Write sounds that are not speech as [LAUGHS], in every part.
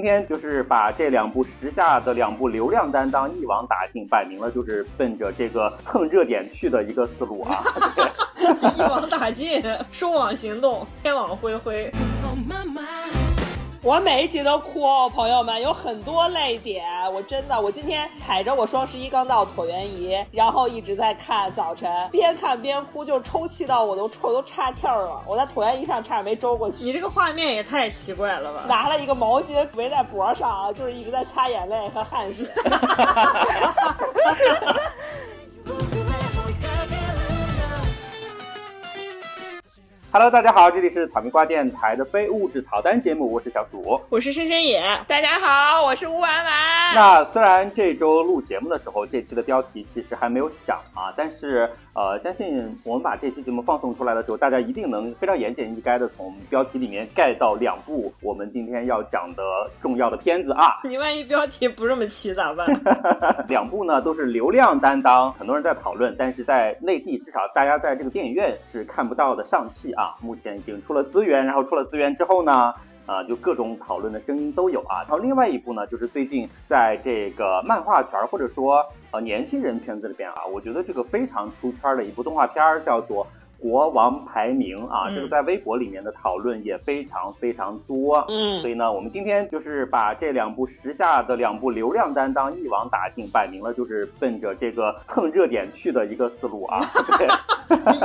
今天就是把这两部时下的两部流量担当一网打尽，摆明了就是奔着这个蹭热点去的一个思路啊。[LAUGHS] 一网打尽，收网行动，天网恢恢。我每一集都哭哦，朋友们，有很多泪点。我真的，我今天踩着我双十一刚到椭圆仪，然后一直在看，早晨边看边哭，就抽泣到我都我都岔气儿了。[LAUGHS] 我在椭圆仪上差点没周过去。你这个画面也太奇怪了吧？拿了一个毛巾围在脖上，就是一直在擦眼泪和汗水。[LAUGHS] Hello，大家好，这里是草莓瓜电台的非物质草单节目，我是小鼠，我是深深野，大家好，我是吴婉婉。那虽然这周录节目的时候，这期的标题其实还没有想啊，但是呃，相信我们把这期节目放送出来的时候，大家一定能非常言简意赅的从标题里面 get 到两部我们今天要讲的重要的片子啊。你万一标题不这么起咋办？[LAUGHS] 两部呢都是流量担当，很多人在讨论，但是在内地至少大家在这个电影院是看不到的上汽啊。啊，目前已经出了资源，然后出了资源之后呢，啊，就各种讨论的声音都有啊。然后另外一部呢，就是最近在这个漫画圈或者说呃年轻人圈子里边啊，我觉得这个非常出圈的一部动画片儿叫做。国王排名啊，这个在微博里面的讨论也非常非常多。嗯，所以呢，我们今天就是把这两部时下的两部流量担当一网打尽，摆明了就是奔着这个蹭热点去的一个思路啊。[LAUGHS]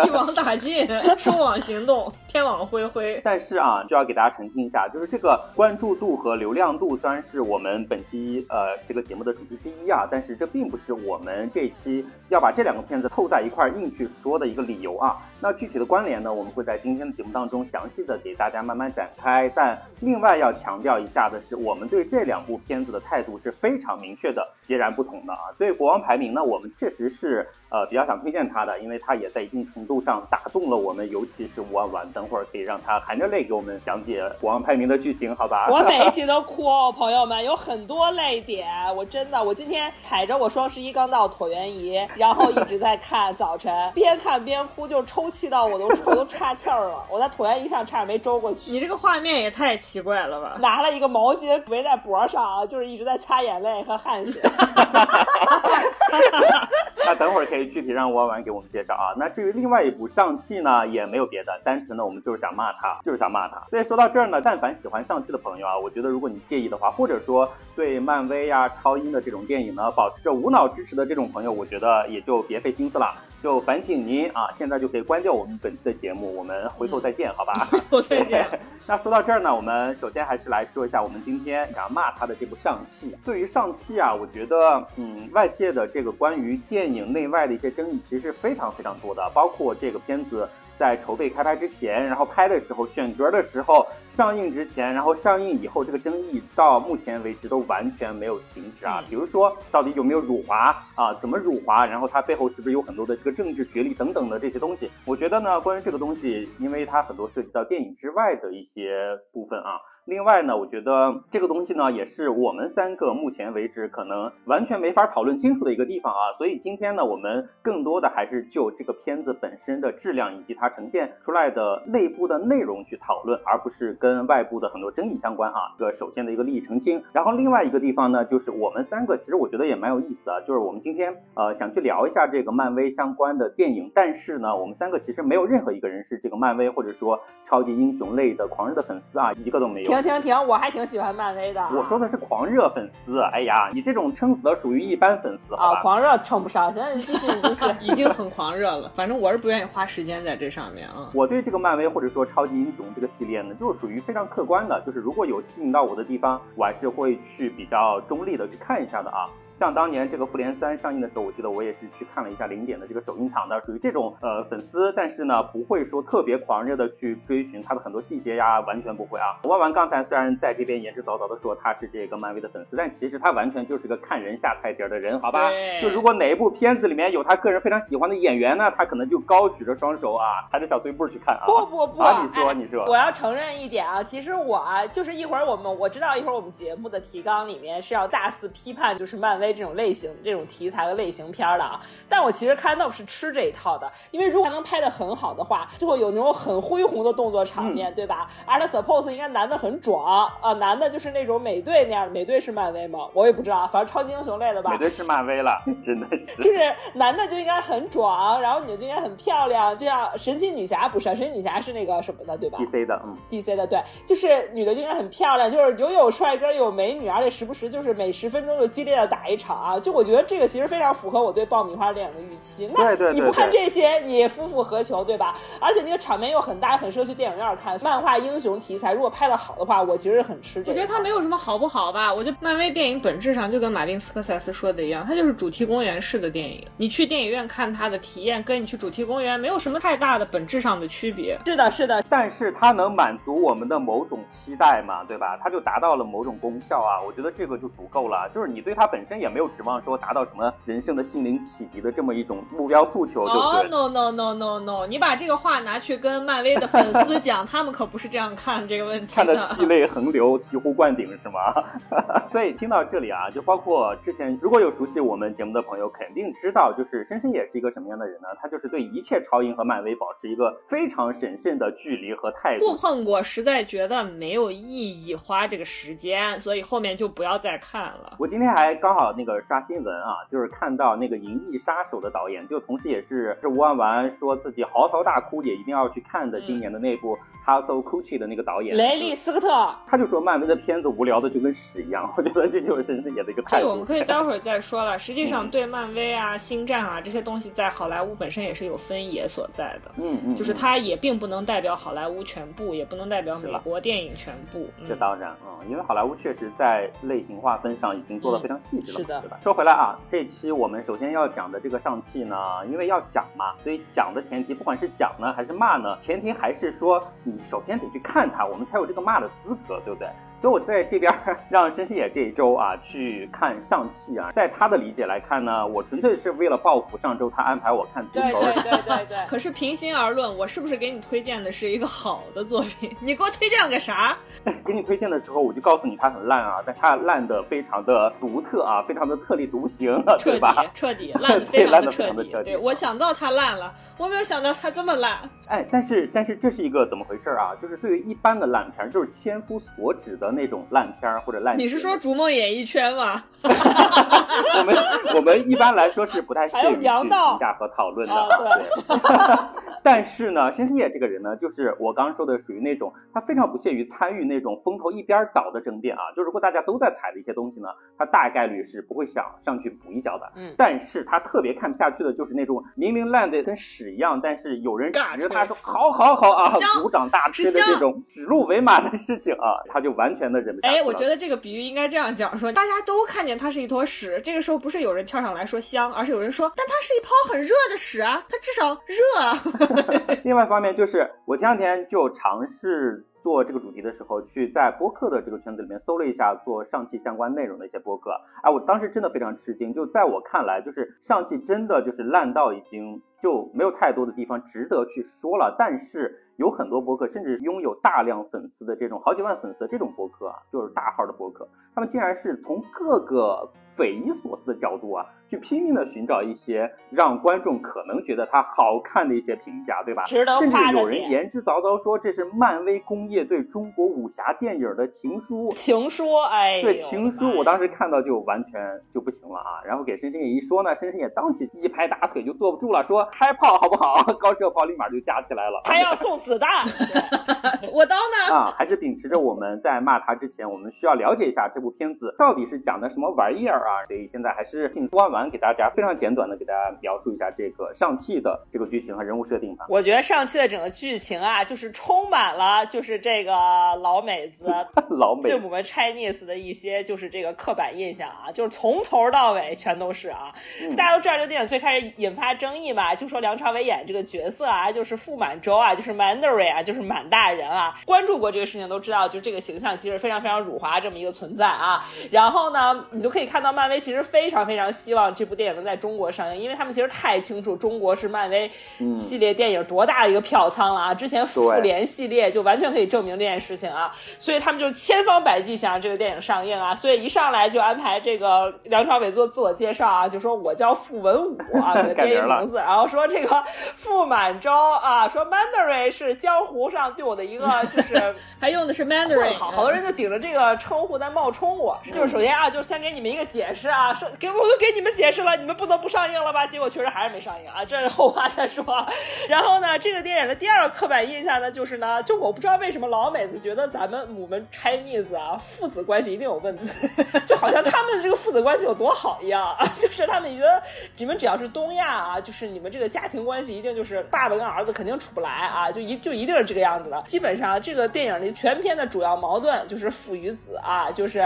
一网打尽，收网行动，天网恢恢。但是啊，就要给大家澄清一下，就是这个关注度和流量度虽然是我们本期呃这个节目的主题之一啊，但是这并不是我们这期要把这两个片子凑在一块硬去说的一个理由啊。那具体的关联呢，我们会在今天的节目当中详细的给大家慢慢展开。但另外要强调一下的是，我们对这两部片子的态度是非常明确的，截然不同的啊。对《国王排名》呢，我们确实是呃比较想推荐它的，因为它也在一定程度上打动了我们，尤其是吴婉婉。等会儿可以让他含着泪给我们讲解《国王排名》的剧情，好吧？[LAUGHS] 我每一集都哭哦，朋友们，有很多泪点。我真的，我今天踩着我双十一刚到椭圆仪，然后一直在看，早晨边看边哭，就抽。气到我都我都岔气儿了，我在椭圆仪上差点没周过去。你这个画面也太奇怪了吧？拿了一个毛巾围在脖上，就是一直在擦眼泪和汗水。[LAUGHS] [LAUGHS] 那等会儿可以具体让婉婉给我们介绍啊。那至于另外一部上汽呢，也没有别的，单纯的我们就是想骂他，就是想骂他。所以说到这儿呢，但凡喜欢上汽的朋友啊，我觉得如果你介意的话，或者说对漫威呀、超英的这种电影呢，保持着无脑支持的这种朋友，我觉得也就别费心思了。就烦请您啊，现在就可以关掉我们本期的节目，我们回头再见，好吧？[LAUGHS] 回头再见。[LAUGHS] 那说到这儿呢，我们首先还是来说一下我们今天想要骂他的这部《上汽》。对于《上汽》啊，我觉得，嗯，外界的这个关于电影内外的一些争议，其实非常非常多的，包括这个片子。在筹备开拍之前，然后拍的时候，选角的时候，上映之前，然后上映以后，这个争议到目前为止都完全没有停止啊。比如说，到底有没有辱华啊？怎么辱华？然后它背后是不是有很多的这个政治角力等等的这些东西？我觉得呢，关于这个东西，因为它很多涉及到电影之外的一些部分啊。另外呢，我觉得这个东西呢，也是我们三个目前为止可能完全没法讨论清楚的一个地方啊。所以今天呢，我们更多的还是就这个片子本身的质量以及它呈现出来的内部的内容去讨论，而不是跟外部的很多争议相关啊。这个首先的一个利益澄清。然后另外一个地方呢，就是我们三个其实我觉得也蛮有意思的，就是我们今天呃想去聊一下这个漫威相关的电影，但是呢，我们三个其实没有任何一个人是这个漫威或者说超级英雄类的狂热的粉丝啊，一个都没有。停停停！我还挺喜欢漫威的。我说的是狂热粉丝。哎呀，你这种撑死的属于一般粉丝啊，狂热称不上。行，你继续，你继续，[LAUGHS] 已经很狂热了。反正我是不愿意花时间在这上面啊。我对这个漫威或者说超级英雄这个系列呢，就是属于非常客观的，就是如果有吸引到我的地方，我还是会去比较中立的去看一下的啊。像当年这个复联三上映的时候，我记得我也是去看了一下零点的这个首映场的，属于这种呃粉丝，但是呢不会说特别狂热的去追寻它的很多细节呀，完全不会啊。万万刚才虽然在这边言之凿凿的说他是这个漫威的粉丝，但其实他完全就是个看人下菜碟的人，好吧？就如果哪一部片子里面有他个人非常喜欢的演员呢，他可能就高举着双手啊，抬着小碎步去看啊。不不不，啊你说你说，我要承认一点啊，其实我就是一会儿我们我知道一会儿我们节目的提纲里面是要大肆批判就是漫威。威这种类型、这种题材的类型片的啊。但我其实看到是吃这一套的，因为如果能拍的很好的话，就会有那种很恢宏的动作场面，对吧？而且 suppose 应该男的很壮啊，男的就是那种美队那样，美队是漫威吗？我也不知道，反正超级英雄类的吧。美队是漫威了，真的是。就是男的就应该很壮，然后女的就应该很漂亮，就像神奇女侠不是？神奇女侠是那个什么的，对吧？DC 的，嗯，DC 的，对，就是女的就应该很漂亮，就是又有帅哥又有美女，而且时不时就是每十分钟就激烈的打一场啊！就我觉得这个其实非常符合我对爆米花电影的预期。对对对，你不看这些，你夫复何求，对吧？而且那个场面又很大，很适合去电影院看。漫画英雄题材如果拍的好的话，我其实很吃这个。我觉得它没有什么好不好吧？我觉得漫威电影本质上就跟马丁斯科塞斯说的一样，它就是主题公园式的电影。你去电影院看它的体验，跟你去主题公园没有什么太大的本质上的区别。是的，是的，但是它能满足我们的某种期待嘛，对吧？它就达到了某种功效啊，我觉得这个就足够了。就是你对它本身也没有指望说达到什么人生的心灵启迪的这么一种目标诉求，对不对？No No No No No，你把这个话拿去跟漫威的粉丝讲，[LAUGHS] 他们可不是这样看这个问题看得涕泪横流、醍醐灌顶是吗？[LAUGHS] 所以听到这里啊，就包括之前如果有熟悉我们节目的朋友，肯定知道，就是深深也是一个什么样的人呢？他就是对一切超英和漫威保持一个非常审慎的距离和态度。不碰过，实在觉得没有意义，花这个时间，所以后面就不要再看了。我今天还刚好那个刷新闻啊，就是看到那个《银翼杀手》的导演，就同时也是是吴万完说自己嚎啕大哭，也一定要去看的今年的那部。House of Gucci 的那个导演雷利斯科特，他就说漫威的片子无聊的就跟屎一样，我觉得这就是深深演的一个态度。这个我们可以待会儿再说了。[LAUGHS] 实际上，对漫威啊、星战啊这些东西，在好莱坞本身也是有分野所在的。嗯嗯，就是它也并不能代表好莱坞全部，也不能代表美国电影全部。这当然，嗯，因为好莱坞确实在类型划分上已经做得非常细致了，是对吧？说回来啊，这期我们首先要讲的这个上汽呢，因为要讲嘛，所以讲的前提，不管是讲呢还是骂呢，前提还是说你首先得去看。它，我们才有这个骂的资格，对不对？所以我在这边 [LAUGHS] 让申申野这一周啊去看上汽啊，在他的理解来看呢，我纯粹是为了报复上周他安排我看足球。对对对对对。[LAUGHS] 可是平心而论，我是不是给你推荐的是一个好的作品？[LAUGHS] 你给我推荐了个啥？给你推荐的时候我就告诉你它很烂啊，但它烂的非常的独特啊，非常的特立独行，彻底彻底烂的非常的彻底。对，我想到它烂了，我没有想到它这么烂。哎，但是但是这是一个怎么回事啊？就是对于一般的烂片，就是千夫所指的那种烂片儿。或者烂，你是说《逐梦演艺圈》吗？我们我们一般来说是不太屑于去评价和讨论的。对。[LAUGHS] 但是呢，申申野这个人呢，就是我刚刚说的，属于那种他非常不屑于参与那种风头一边倒的争辩啊。就如果大家都在踩的一些东西呢，他大概率是不会想上去补一脚的。嗯。但是他特别看不下去的就是那种明明烂的跟屎一样，但是有人指着他说好好好啊，鼓掌大吃的这种指鹿为马的事情啊，他就完全的忍不下。哎，我觉得这个比喻应该这样讲：说大家都看见它是一坨屎，这个时候不是有人跳上来说香，而是有人说，但它是一泡很热的屎啊，它至少热。[LAUGHS] 另外一方面就是，我前两天就尝试做这个主题的时候，去在播客的这个圈子里面搜了一下做上汽相关内容的一些播客。哎，我当时真的非常吃惊，就在我看来，就是上汽真的就是烂到已经就没有太多的地方值得去说了。但是有很多博客，甚至拥有大量粉丝的这种好几万粉丝的这种博客啊，就是大号的博客，他们竟然是从各个匪夷所思的角度啊。去拼命的寻找一些让观众可能觉得它好看的一些评价，对吧？值得甚至有人言之凿凿说这是漫威工业对中国武侠电影的情书。情书，哎，对情书，我当时看到就完全就不行了啊！然后给深深也一说呢，深深也当即一拍大腿就坐不住了，说开炮好不好？[LAUGHS] 高射炮立马就架起来了。还要送子弹，[LAUGHS] 我刀呢？啊，还是秉持着我们在骂他之前，我们需要了解一下这部片子到底是讲的什么玩意儿啊？所以现在还是进关完。给大家非常简短的给大家描述一下这个上汽的这个剧情和人物设定吧。我觉得上汽的整个剧情啊，就是充满了就是这个老美子 [LAUGHS] 老美对我们 Chinese 的一些就是这个刻板印象啊，就是从头到尾全都是啊。大家都知道这个电影最开始引发争议嘛，就说梁朝伟演这个角色啊，就是傅满洲啊，就是 Mandarin 啊，就是满大人啊。关注过这个事情都知道，就这个形象其实非常非常辱华这么一个存在啊。然后呢，你就可以看到漫威其实非常非常希望这部电影能在中国上映，因为他们其实太清楚中国是漫威系列电影多大的一个票仓了啊。之前复联系列就完全可以证明这件事情啊，所以他们就千方百计想让这个电影上映啊。所以一上来就安排这个梁朝伟做自我介绍啊，就说我叫傅文武啊，[LAUGHS] 给他编一名字，然后说这个傅满洲啊，说 Mandarin 是江湖上对我的一个 [LAUGHS] 就是还用的是 Mandarin，好，好多人就顶着这个称呼在冒充我。就是首先啊，就是先给你们一个解解释啊，说给我都给你们解释了，你们不能不上映了吧？结果确实还是没上映啊，[LAUGHS] 这是后话再说。然后呢，这个电影的第二个刻板印象呢，[LAUGHS] 就是呢，就我不知道为什么老美子觉得咱们我们 Chinese 啊父子关系一定有问题，[LAUGHS] 就好像他们这个父子关系有多好一样，就是他们觉得你们只要是东亚啊，就是你们这个家庭关系一定就是爸爸跟儿子肯定处不来啊，就一就一定是这个样子的。基本上这个电影里全片的主要矛盾就是父与子啊，就是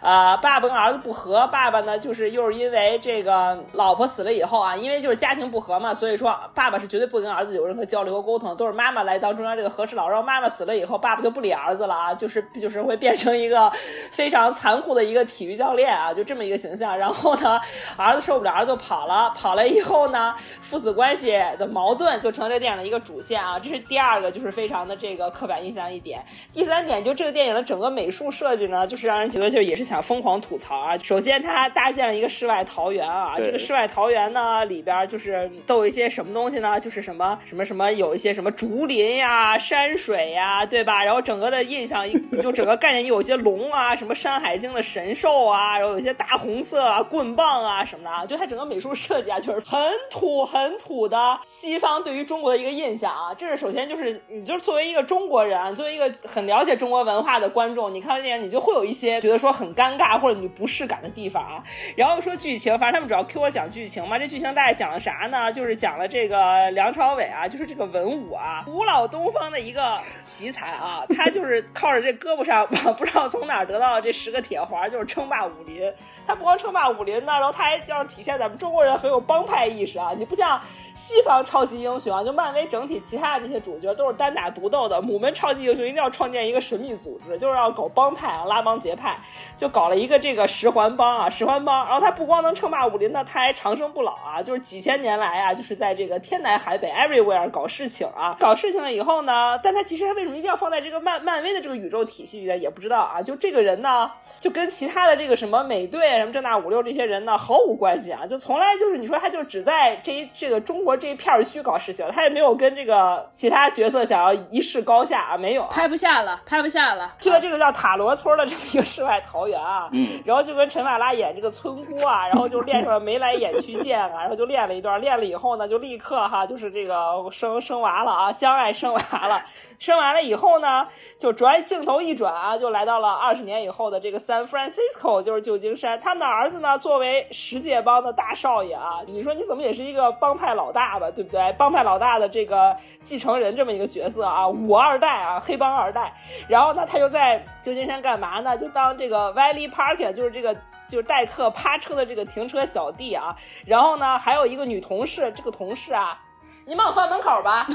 呃爸爸跟儿子不和，爸爸爸呢就是又是因为这个老婆死了以后啊，因为就是家庭不和嘛，所以说爸爸是绝对不跟儿子有任何交流和沟通，都是妈妈来当中央这个和事佬。然后妈妈死了以后，爸爸就不理儿子了啊，[LAUGHS] 就是就是会变成一个非常残酷的一个体育教练啊，就这么一个形象。然后呢，儿子受不了，儿子就跑了，跑了以后呢，父子关系的矛盾就成了这电影的一个主线啊。这是第二个，就是非常的这个刻板印象一点。第三点，就这个电影的整个美术设计呢，就是让人觉得就也是想疯狂吐槽啊。首先，它搭建了一个世外桃源啊，这个世外桃源呢里边就是都有一些什么东西呢？就是什么什么什么，有一些什么竹林呀、山水呀，对吧？然后整个的印象 [LAUGHS] 就整个概念有一些龙啊，什么《山海经》的神兽啊，然后有一些大红色啊、棍棒啊什么的啊，就它整个美术设计啊，就是很土很土的西方对于中国的一个印象啊。这是首先就是你就是作为一个中国人，作为一个很了解中国文化的观众，你看到电影你就会有一些觉得说很尴尬或者你不适感的地方啊。然后说剧情，反正他们主要 Q 我讲剧情嘛，这剧情大概讲了啥呢？就是讲了这个梁朝伟啊，就是这个文武啊，[LAUGHS] 古老东方的一个奇才啊，[LAUGHS] 他就是靠着这胳膊上不知道从哪儿得到这十个铁环，就是称霸武林。他不光称霸武林呢，然后他还就是体现咱们中国人很有帮派意识啊。你不像西方超级英雄啊，就漫威整体其他的这些主角都是单打独斗的，我们超级英雄一定要创建一个神秘组织，就是要搞帮派啊，拉帮结派，就搞了一个这个十环帮啊，十环帮。然后他不光能称霸武林呢，他还长生不老啊，就是几千年来啊，就是在这个天南海北 everywhere 搞事情啊，搞事情了以后呢，但他其实他为什么一定要放在这个漫漫威的这个宇宙体系里边，也不知道啊。就这个人呢，就跟其他的这个什么美队什么正大五六这些人呢毫无关系啊，就从来就是你说他就只在这一这个中国这一片区搞事情，他也没有跟这个其他角色想要一试高下啊，没有，拍不下了，拍不下了。去了这个叫塔罗村的这么一个世外桃源啊，嗯，然后就跟陈法拉演这个村姑啊，然后就练上了眉来眼去剑啊，然后就练了一段，练了以后呢，就立刻哈就是这个生生娃了啊，相爱生娃了，生完了以后呢，就转镜头一转啊，就来到了二十年以后的这个 San Francisco，就是旧金山。他们的儿子呢，作为十界帮的大少爷啊，你说你怎么也是一个帮派老大吧，对不对？帮派老大的这个继承人这么一个角色啊，五二代啊，黑帮二代。然后呢，他就在旧金山干嘛呢？就当这个 Valley Parkin，就是这个就是代客趴车的这个停车小弟啊。然后呢，还有一个女同事，这个同事啊。你帮我放门口吧，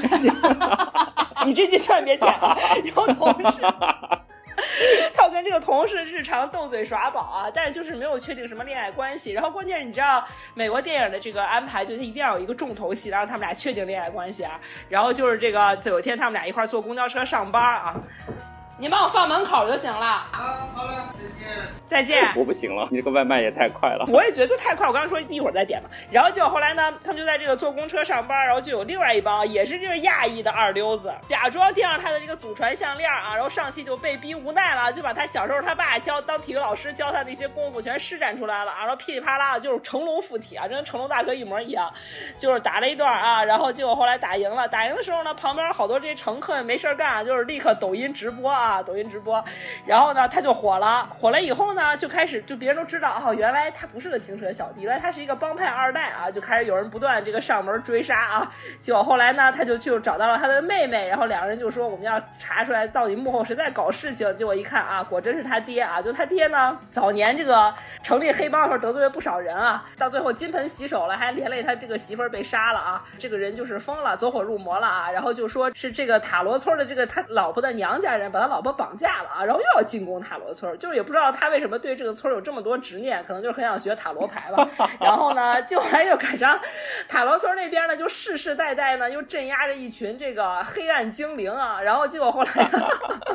[LAUGHS] 你这句千万别剪啊！然后同事，他跟这个同事日常斗嘴耍宝啊，但是就是没有确定什么恋爱关系。然后关键是你知道美国电影的这个安排，就他一定要有一个重头戏，让他们俩确定恋爱关系啊。然后就是这个有一天他们俩一块坐公交车上班啊。你把我放门口就行了。啊，好了，再见。再见。我不行了，你这个外卖也太快了。我也觉得就太快，我刚刚说一会儿再点吧。然后结果后来呢，他们就在这个坐公车上班，然后就有另外一帮也是这个亚裔的二流子，假装垫上他的这个祖传项链啊，然后上戏就被逼无奈了，就把他小时候他爸教当体育老师教他的一些功夫全施展出来了啊，然后噼里啪啦的就是成龙附体啊，真跟成龙大哥一模一样，就是打了一段啊，然后结果后来打赢了，打赢的时候呢，旁边好多这些乘客没事干，就是立刻抖音直播啊。啊，抖音直播，然后呢他就火了，火了以后呢就开始就别人都知道哦，原来他不是个停车小弟，原来他是一个帮派二代啊，就开始有人不断这个上门追杀啊，结果后来呢他就就找到了他的妹妹，然后两个人就说我们要查出来到底幕后谁在搞事情，结果一看啊，果真是他爹啊，就他爹呢早年这个成立黑帮的时候得罪了不少人啊，到最后金盆洗手了，还连累他这个媳妇儿被杀了啊，这个人就是疯了，走火入魔了啊，然后就说是这个塔罗村的这个他老婆的娘家人把他老婆绑架了啊，然后又要进攻塔罗村，就是也不知道他为什么对这个村有这么多执念，可能就是很想学塔罗牌吧。[LAUGHS] 然后呢，就来又赶上塔罗村那边呢，就世世代代呢又镇压着一群这个黑暗精灵啊，然后结果后来，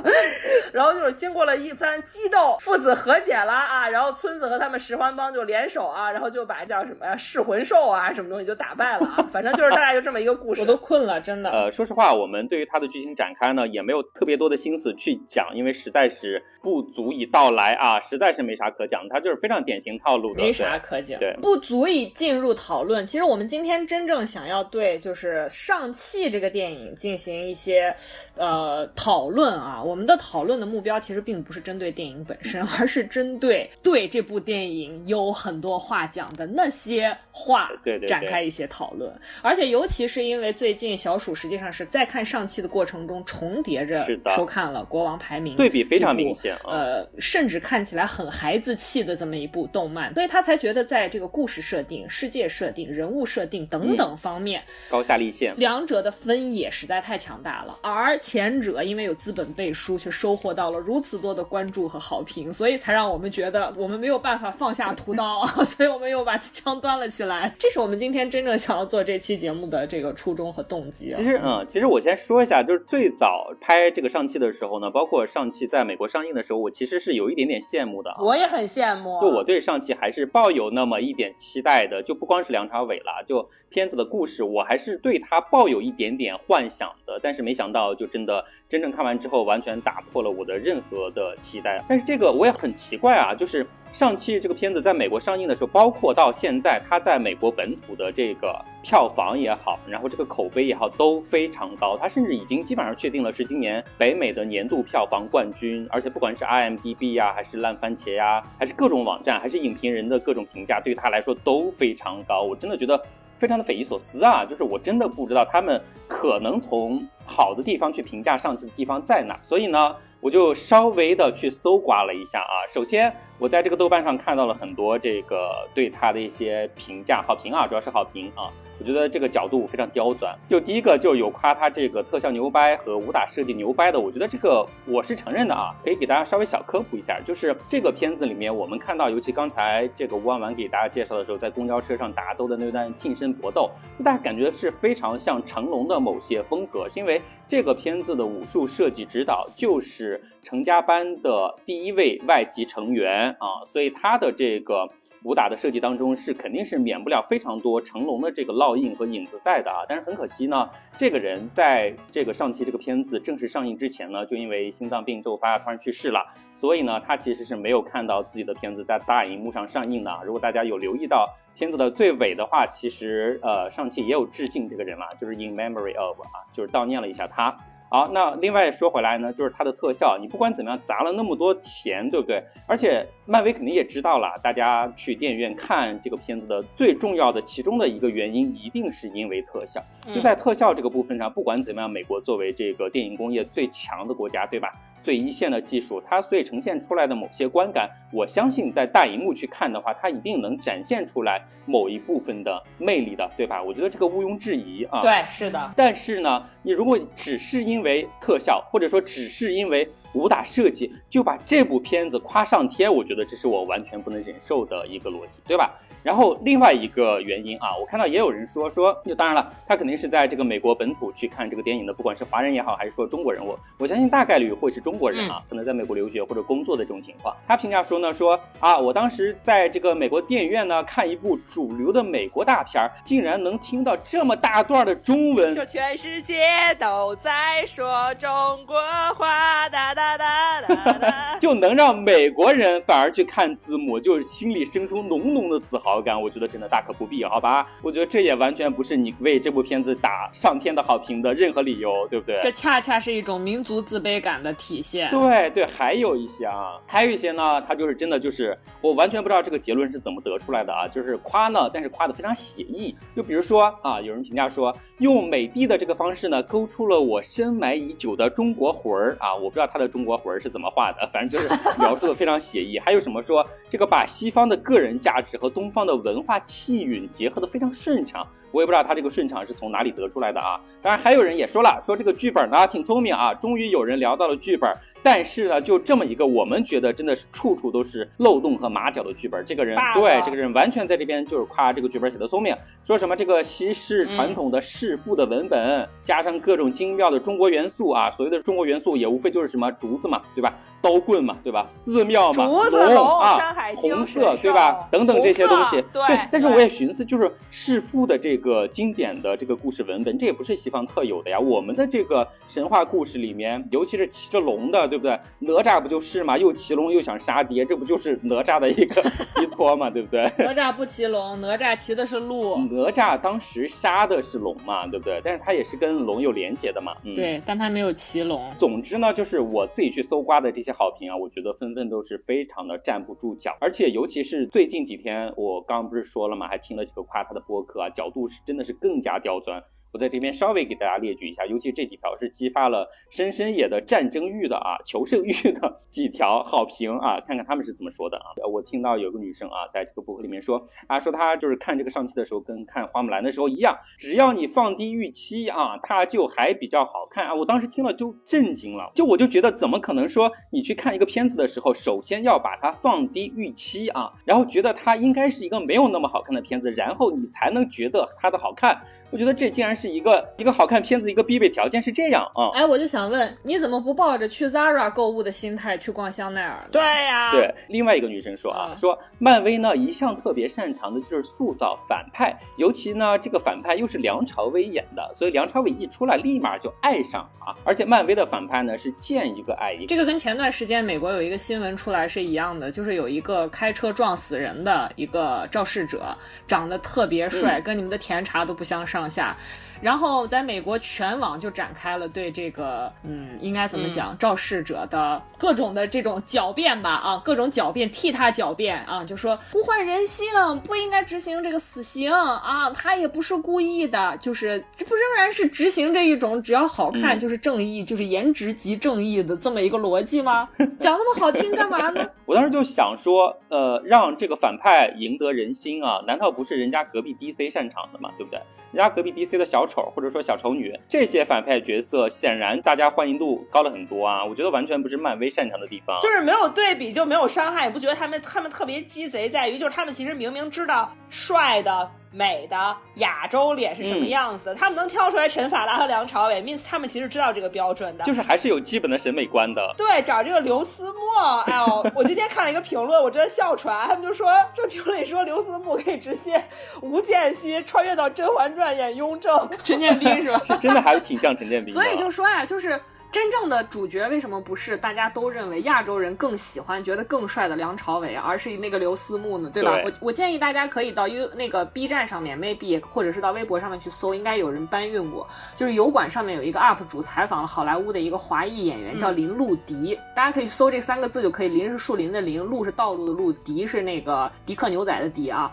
[LAUGHS] 然后就是经过了一番激斗，父子和解了啊，然后村子和他们十环帮就联手啊，然后就把叫什么呀噬魂兽啊什么东西就打败了啊，反正就是大概就这么一个故事。[LAUGHS] 我都困了，真的。呃，说实话，我们对于它的剧情展开呢，也没有特别多的心思去讲，因为实在是不足以道来啊，实在是没啥可讲。它就是非常典型套路的，没啥可讲，对，不足以进入讨论。其实我们今天真正想要对就是上汽这个电影进行一些呃讨论啊，我们的讨论的目标其实并不是针对电影本身，而是针对对这部电影有很多话讲的那些话对对对展开一些讨论。而且尤其是因为最近小鼠实际上是在看上汽的过程中重叠着收看了《国王排名》，对比非常明显啊。呃，甚至看起来很孩子气的这么一部动漫，所以他才觉得在这个故事设定、世界设定、人物设定等等方面，高下立现，两者的分野实在太强大了。而前者因为有资本背书，却收获到了如此多的关注和好评，所以才让我们觉得我们没有办法放下屠刀啊，[LAUGHS] 所以我们又把枪端了起来。这是我们今天真正想要做这期节目的这个初衷和动机啊。其实，嗯，其实我先说一下，就是最早拍这个上汽的时候呢，包括上汽在美国上映的时候，我其实是有一点点羡慕的啊。我也很羡慕，就我对上汽还是抱有那么一点期待的，就不光是梁朝伟了，就片子的故事，我还是对他抱有一点点幻想的。但是没想到，就真的真正看完之后，完全打破了我的任何的期待。但是这个我也很奇怪啊，就是上汽这个片子在美国上映的时候，包括到现在，它在美国本土的这个票房也好，然后这个口碑也好，都非常高。它甚至已经基本上确定了是今年北美的年度票房冠军，而且不管是 IMDB 呀，还是烂番茄呀，还是各种网站，还是影评人的各种评价，对于它来说都非常高。我真的觉得非常的匪夷所思啊！就是我真的不知道他们可能从好的地方去评价上汽的地方在哪，所以呢，我就稍微的去搜刮了一下啊。首先，我在这个豆瓣上看到了很多这个对它的一些评价，好评啊，主要是好评啊。我觉得这个角度非常刁钻。就第一个就有夸他这个特效牛掰和武打设计牛掰的，我觉得这个我是承认的啊，可以给大家稍微小科普一下，就是这个片子里面我们看到，尤其刚才这个吴万丸给大家介绍的时候，在公交车上打斗的那段近身搏斗，大家感觉是非常像成龙的某些风格，是因为这个片子的武术设计指导就是成家班的第一位外籍成员啊，所以他的这个。武打的设计当中是肯定是免不了非常多成龙的这个烙印和影子在的啊，但是很可惜呢，这个人在这个上期这个片子正式上映之前呢，就因为心脏病骤发突然去世了，所以呢，他其实是没有看到自己的片子在大荧幕上上映的。如果大家有留意到片子的最尾的话，其实呃上期也有致敬这个人了，就是 in memory of 啊，就是悼念了一下他。好，那另外说回来呢，就是它的特效，你不管怎么样砸了那么多钱，对不对？而且漫威肯定也知道了，大家去电影院看这个片子的最重要的其中的一个原因，一定是因为特效。就在特效这个部分上，不管怎么样，美国作为这个电影工业最强的国家，对吧？最一线的技术，它所以呈现出来的某些观感，我相信在大荧幕去看的话，它一定能展现出来某一部分的魅力的，对吧？我觉得这个毋庸置疑啊。对，是的。但是呢，你如果只是因为特效，或者说只是因为武打设计，就把这部片子夸上天，我觉得这是我完全不能忍受的一个逻辑，对吧？然后另外一个原因啊，我看到也有人说说，就当然了，他肯定是在这个美国本土去看这个电影的，不管是华人也好，还是说中国人，我我相信大概率会是中国人啊，可能在美国留学或者工作的这种情况。他评价说呢，说啊，我当时在这个美国电影院呢看一部主流的美国大片儿，竟然能听到这么大段的中文，就全世界都在说中国话，哒哒哒哒哒。[LAUGHS] 就能让美国人反而去看字幕，就是心里生出浓浓的自豪好感，我觉得真的大可不必，好吧？我觉得这也完全不是你为这部片子打上天的好评的任何理由，对不对？这恰恰是一种民族自卑感的体现。对对，还有一些啊，还有一些呢，他就是真的就是我完全不知道这个结论是怎么得出来的啊，就是夸呢，但是夸的非常写意。就比如说啊，有人评价说，用美的的这个方式呢，勾出了我深埋已久的中国魂儿啊，我不知道他的中国魂儿是怎么画的，反正就是描述的非常写意。还有什么说这个把西方的个人价值和东方的文化气韵结合的非常顺畅，我也不知道他这个顺畅是从哪里得出来的啊。当然还有人也说了，说这个剧本呢挺聪明啊，终于有人聊到了剧本。但是呢，就这么一个我们觉得真的是处处都是漏洞和马脚的剧本，这个人对这个人完全在这边就是夸这个剧本写的聪明，说什么这个西式传统的弑父的文本，加上各种精妙的中国元素啊，所谓的中国元素也无非就是什么竹子嘛，对吧？刀棍嘛，对吧？寺庙嘛，竹子龙啊，山海经红色对吧？等等这些东西，对但是我也寻思，就是弑父的这个经典的这个故事文本，这也不是西方特有的呀。我们的这个神话故事里面，尤其是骑着龙的，对不对？哪吒不就是嘛？又骑龙又想杀爹，这不就是哪吒的一个 [LAUGHS] 依托嘛，对不对？哪吒不骑龙，哪吒骑的是鹿。哪吒当时杀的是龙嘛，对不对？但是他也是跟龙有连结的嘛。嗯，。对，但他没有骑龙。总之呢，就是我自己去搜刮的这些好评啊，我觉得纷纷都是非常的站不住脚，而且尤其是最近几天，我刚刚不是说了嘛，还听了几个夸他的播客啊，角度是真的是更加刁钻。我在这边稍微给大家列举一下，尤其这几条是激发了深深野的战争欲的啊，求胜欲的几条好评啊，看看他们是怎么说的啊。我听到有个女生啊，在这个博客里面说啊，说她就是看这个上期的时候跟看花木兰的时候一样，只要你放低预期啊，它就还比较好看啊。我当时听了就震惊了，就我就觉得怎么可能说你去看一个片子的时候，首先要把它放低预期啊，然后觉得它应该是一个没有那么好看的片子，然后你才能觉得它的好看。我觉得这竟然是一个一个好看片子一个必备条件是这样啊。哎，我就想问，你怎么不抱着去 Zara 购物的心态去逛香奈儿呢？对呀、对，另外一个女生说啊，嗯说漫威呢一向特别擅长的就是塑造反派，尤其呢这个反派又是梁朝伟演的，所以梁朝伟一出来立马就爱上啊，而且漫威的反派呢是见一个爱一个。这个跟前段时间美国有一个新闻出来是一样的，就是有一个开车撞死人的一个肇事者，长得特别帅，跟你们的甜茶都不相上下。然后在美国全网就展开了对这个，嗯，应该怎么讲，肇事者的各种的这种狡辩吧，啊，各种狡辩，替他狡辩啊，就说呼唤人性，不应该执行这个死刑啊，他也不是故意的，就是这不仍然是执行这一种只要好看就是正义，就是颜值即正义的这么一个逻辑吗？[LAUGHS] 讲那么好听干嘛呢？[LAUGHS] 我当时就想说，呃，让这个反派赢得人心啊，难道不是人家隔壁 DC 擅长的吗？对不对？人家隔壁 DC 的小丑或者说小丑女这些反派角色，显然大家欢迎度高了很多啊。我觉得完全不是漫威擅长的地方。就是没有对比就没有伤害，你不觉得他们他们特别鸡贼，在于就是他们其实明明知道帅的。美的亚洲脸是什么样子？他们能挑出来陈法拉和梁朝伟，means 他们其实知道这个标准的。就是还是有基本的审美观的。对，找这个刘思慕，[LAUGHS] 哎呦，我今天看了一个评论，我真的笑出来。他们就说，这评论里说刘思慕可以直接无间隙穿越到《甄嬛传》演雍正。陈建斌是吧？[LAUGHS] 是真的还是挺像陈建斌。所以就说呀，就是真正的主角为什么不是大家都认为亚洲人更喜欢、觉得更帅的梁朝伟，而是那个刘思慕呢？对吧？对我我建议大家可以到 U 那个 B 站上面，maybe 或者是到微博上面去搜，应该有人搬运过。就是油管上面有一个 UP 主采访了好莱坞的一个华裔演员，叫林路迪，大家可以搜这三个字就可以。林是树林的林，路是道路的路，迪是那个迪克牛仔的迪啊。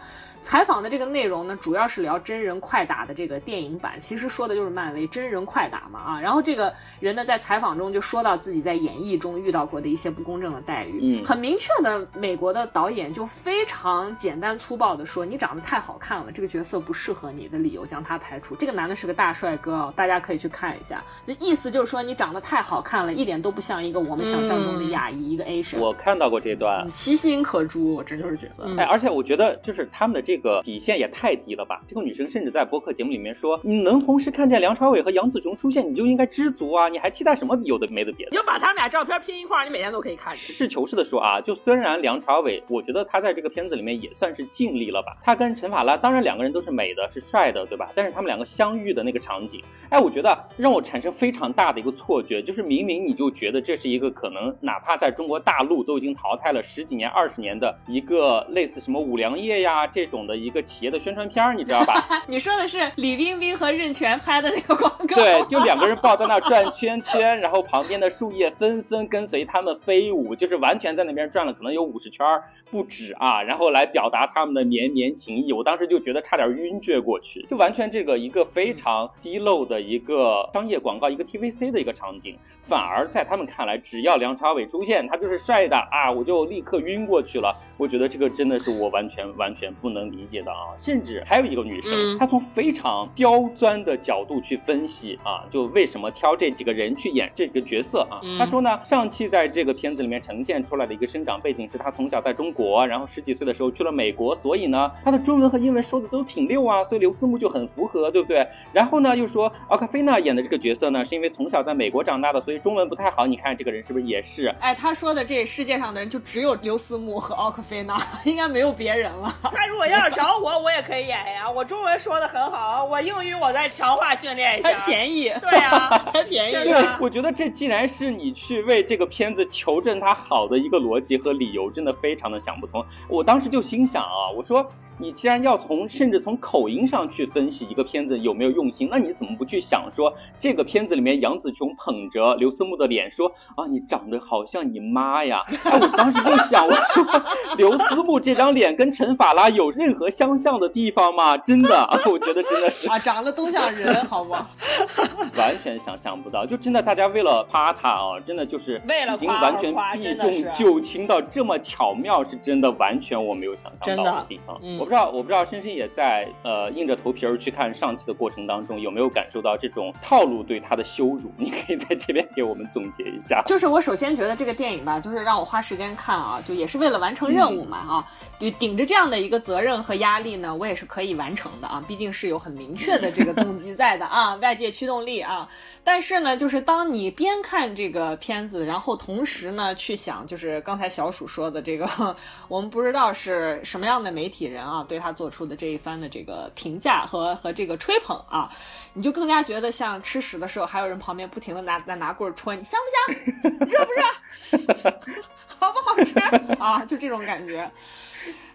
采访的这个内容呢，主要是聊真人快打的这个电影版，其实说的就是漫威真人快打嘛啊。然后这个人呢，在采访中就说到自己在演艺中遇到过的一些不公正的待遇，嗯很明确的，美国的导演就非常简单粗暴的说，你长得太好看了，这个角色不适合你的理由将他排除。这个男的是个大帅哥哦，大家可以去看一下。那意思就是说，你长得太好看了，一点都不像一个我们想象中的亚裔，一个 Asian。我看到过这段，其心可诛，我真就是觉得，哎，而且我觉得就是他们的这个底线也太低了吧！这个女生甚至在播客节目里面说，你能同时看见梁朝伟和杨紫琼出现，你就应该知足啊！你还期待什么有的没的别的你？就把他们俩照片拼一块儿，你每天都可以看。实事求是的说啊，就虽然梁朝伟，我觉得他在这个片子里面也算是尽力了吧。他跟陈法拉，当然两个人都是美的，是帅的，对吧？但是他们两个相遇的那个场景，哎，我觉得让我产生非常大的一个错觉，就是明明你就觉得这是一个可能哪怕在中国大陆都已经淘汰了十几年、二十年的一个类似什么五粮液呀这种种的一个企业的宣传片儿，你知道吧？[LAUGHS] 你说的是李冰冰和任泉拍的那个广告？对，就两个人抱在那儿转圈圈，然后旁边的树叶纷纷跟随他们飞舞，就是完全在那边转了可能有五十圈不止啊，然后来表达他们的绵绵情意。我当时就觉得差点晕厥过去，就完全这个一个非常低漏的一个商业广告，一个 TVC 的一个场景，反而在他们看来，只要梁朝伟出现，他就是帅的啊，我就立刻晕过去了。我觉得这个真的是我完全完全不能理解的啊！甚至还有一个女生，嗯她从非常刁钻的角度去分析啊，就为什么挑这几个人去演这个角色啊？嗯她说呢，上汽在这个片子里面呈现出来的一个生长背景是她从小在中国，然后十几岁的时候去了美国，所以呢，她的中文和英文说的都挺溜啊，所以刘思慕就很符合，对不对？然后呢，又说奥卡菲娜演的这个角色呢，是因为从小在美国长大的，所以中文不太好。你看这个人是不是也是？哎，他说的这世界上的人就只有刘思慕和奥克菲娜，应该没有别人了。[LAUGHS] 他如果要是找我，我也可以演呀。我中文说的很好，我英语我再强化训练一下。还便宜，对呀、[LAUGHS] 还便宜，真的，我觉得这既然是你去为这个片子求证它好的一个逻辑和理由，真的非常的想不通。我当时就心想啊，我说你既然要从甚至从口音上去分析一个片子有没有用心，那你怎么不去想说这个片子里面杨紫琼捧着刘思慕的脸说啊，你长得好像你妈呀？[LAUGHS] 哎，我当时就想，我说刘思慕这张脸跟陈法拉有任何相像的地方吗？真的，[LAUGHS] 我觉得真的是啊，长得都像人，好不好？[LAUGHS] 完全想象不到，就真的大家为了夸他啊，真的就是已经为了夸完全避重就轻到这么巧妙，是真的完全我没有想象到的地方。嗯我不知道，我不知道深深也在呃硬着头皮儿去看上期的过程当中，有没有感受到这种套路对他的羞辱？你可以在这边给我们总结一下。[LAUGHS] 就是我首先觉得这个电影吧，就是让我花时间看啊，就也是为了完成任务嘛啊，就顶着这样的一个责任和压力呢，我也是可以完成的啊，毕竟是有很明确的这个动机在的啊，[LAUGHS] 外界驱动力啊。但是呢，就是当你边看这个片子，然后同时呢去想，就是刚才小鼠说的这个，[LAUGHS] 我们不知道是什么样的媒体人啊，对他做出的这一番的这个评价和和这个吹捧啊，你就更加觉得像吃屎的时候，还有人旁边不停的拿拿拿棍儿戳你，香不香？[LAUGHS] 热不热？[LAUGHS] 好不好吃 [LAUGHS] 啊？就这种感觉。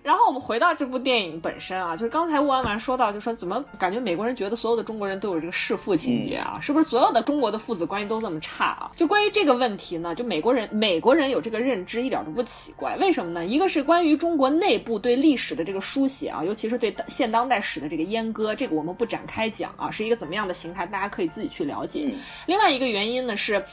然后我们回到这部电影本身啊，就是刚才吴安完说到，就说怎么感觉美国人觉得所有的中国人都有这个弑父情节啊？是不是所有的中国的父子关系都这么差啊？就关于这个问题呢，就美国人美国人有这个认知一点都不奇怪。为什么呢？一个是关于中国内部对历史的这个书写啊，尤其是对现当代史的这个阉割，这个我们不展开讲啊，是一个怎么样的形态，大家可以自己去了解。嗯另外一个原因呢是。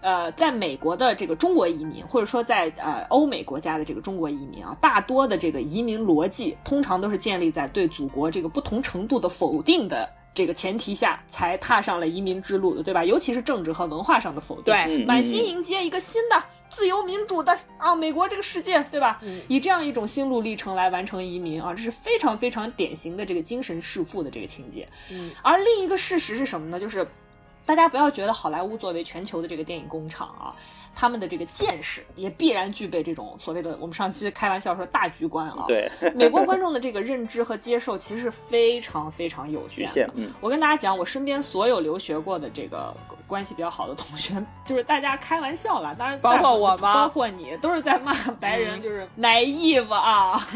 呃，在美国的这个中国移民，或者说在呃欧美国家的这个中国移民啊，大多的这个移民逻辑，通常都是建立在对祖国这个不同程度的否定的这个前提下，才踏上了移民之路的，对吧？尤其是政治和文化上的否定，对嗯满心迎接一个新的自由民主的啊美国这个世界，对吧？嗯以这样一种心路历程来完成移民啊，这是非常非常典型的这个精神弑父的这个情节。嗯，而另一个事实是什么呢？就是大家不要觉得好莱坞作为全球的这个电影工厂啊，他们的这个见识也必然具备这种所谓的我们上期开玩笑说大局观啊。，对，美国观众的这个认知和接受其实是非常非常有限的。限，嗯，我跟大家讲，我身边所有留学过的这个关系比较好的同学，就是大家开玩笑啦，当然包括我吗包括你，都是在骂白人，嗯就是 naive 啊。[LAUGHS]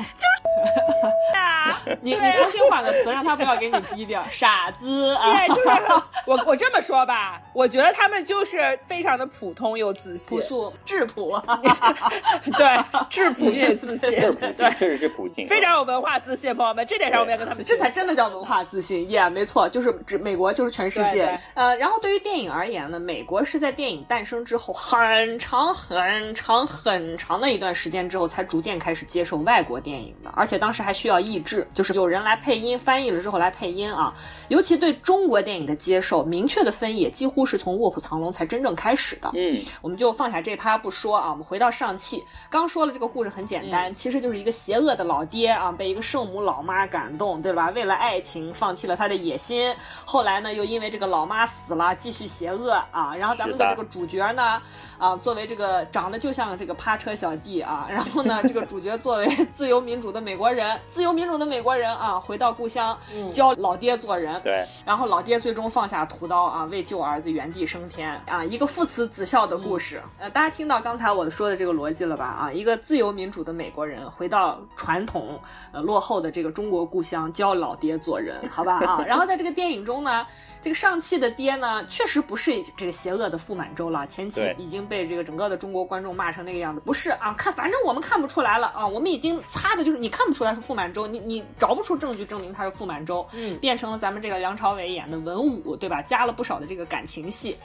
啊，[LAUGHS] 你对啊你重新换个词，让他不要给你逼掉，傻子啊。对，就是 [LAUGHS] 我我这么说吧，我觉得他们就是非常的普通又自信。朴，素。质朴，[LAUGHS] 对，质朴又自信，[LAUGHS] 对，确实是普信，非常有文化自信，朋友们，这点上我们要跟他们。这才真的叫文化自信耶没错，就是指美国就是全世界。对对。呃，然后对于电影而言呢，美国是在电影诞生之后很长很长很长的一段时间之后，才逐渐开始接受外国电影的，而且当时还需要译制，就是有人来配音，翻译了之后来配音啊。尤其对中国电影的接受，明确的分野几乎是从《卧虎藏龙》才真正开始的。嗯，我们就放下这趴不说啊，我们回到上汽。刚说了这个故事很简单，其实就是一个邪恶的老爹啊，被一个圣母老妈感动，对吧？为了爱情放弃了他的野心，后来呢又因为这个老妈死了，继续邪恶啊。然后咱们的这个主角呢，啊，作为这个长得就像这个趴车小弟啊，然后呢，这个主角作为 [LAUGHS] 自由民主的美国人，自由民主的美国人啊，回到故乡教老爹做人，对，然后老爹最终放下屠刀啊，为救儿子原地升天啊，一个父慈子孝的故事。呃，大家听到刚才我说的这个逻辑了吧？啊，一个自由民主的美国人回到传统呃落后的这个中国故乡教老爹做人，好吧啊。[LAUGHS] 然后在这个电影中呢。这个上汽的爹呢，确实不是这个邪恶的傅满洲了。前期已经被这个整个的中国观众骂成那个样子，不是啊？看，反正我们看不出来了啊，我们已经擦的就是你看不出来是傅满洲，你你找不出证据证明他是傅满洲，嗯，变成了咱们这个梁朝伟演的文武，对吧？加了不少的这个感情戏。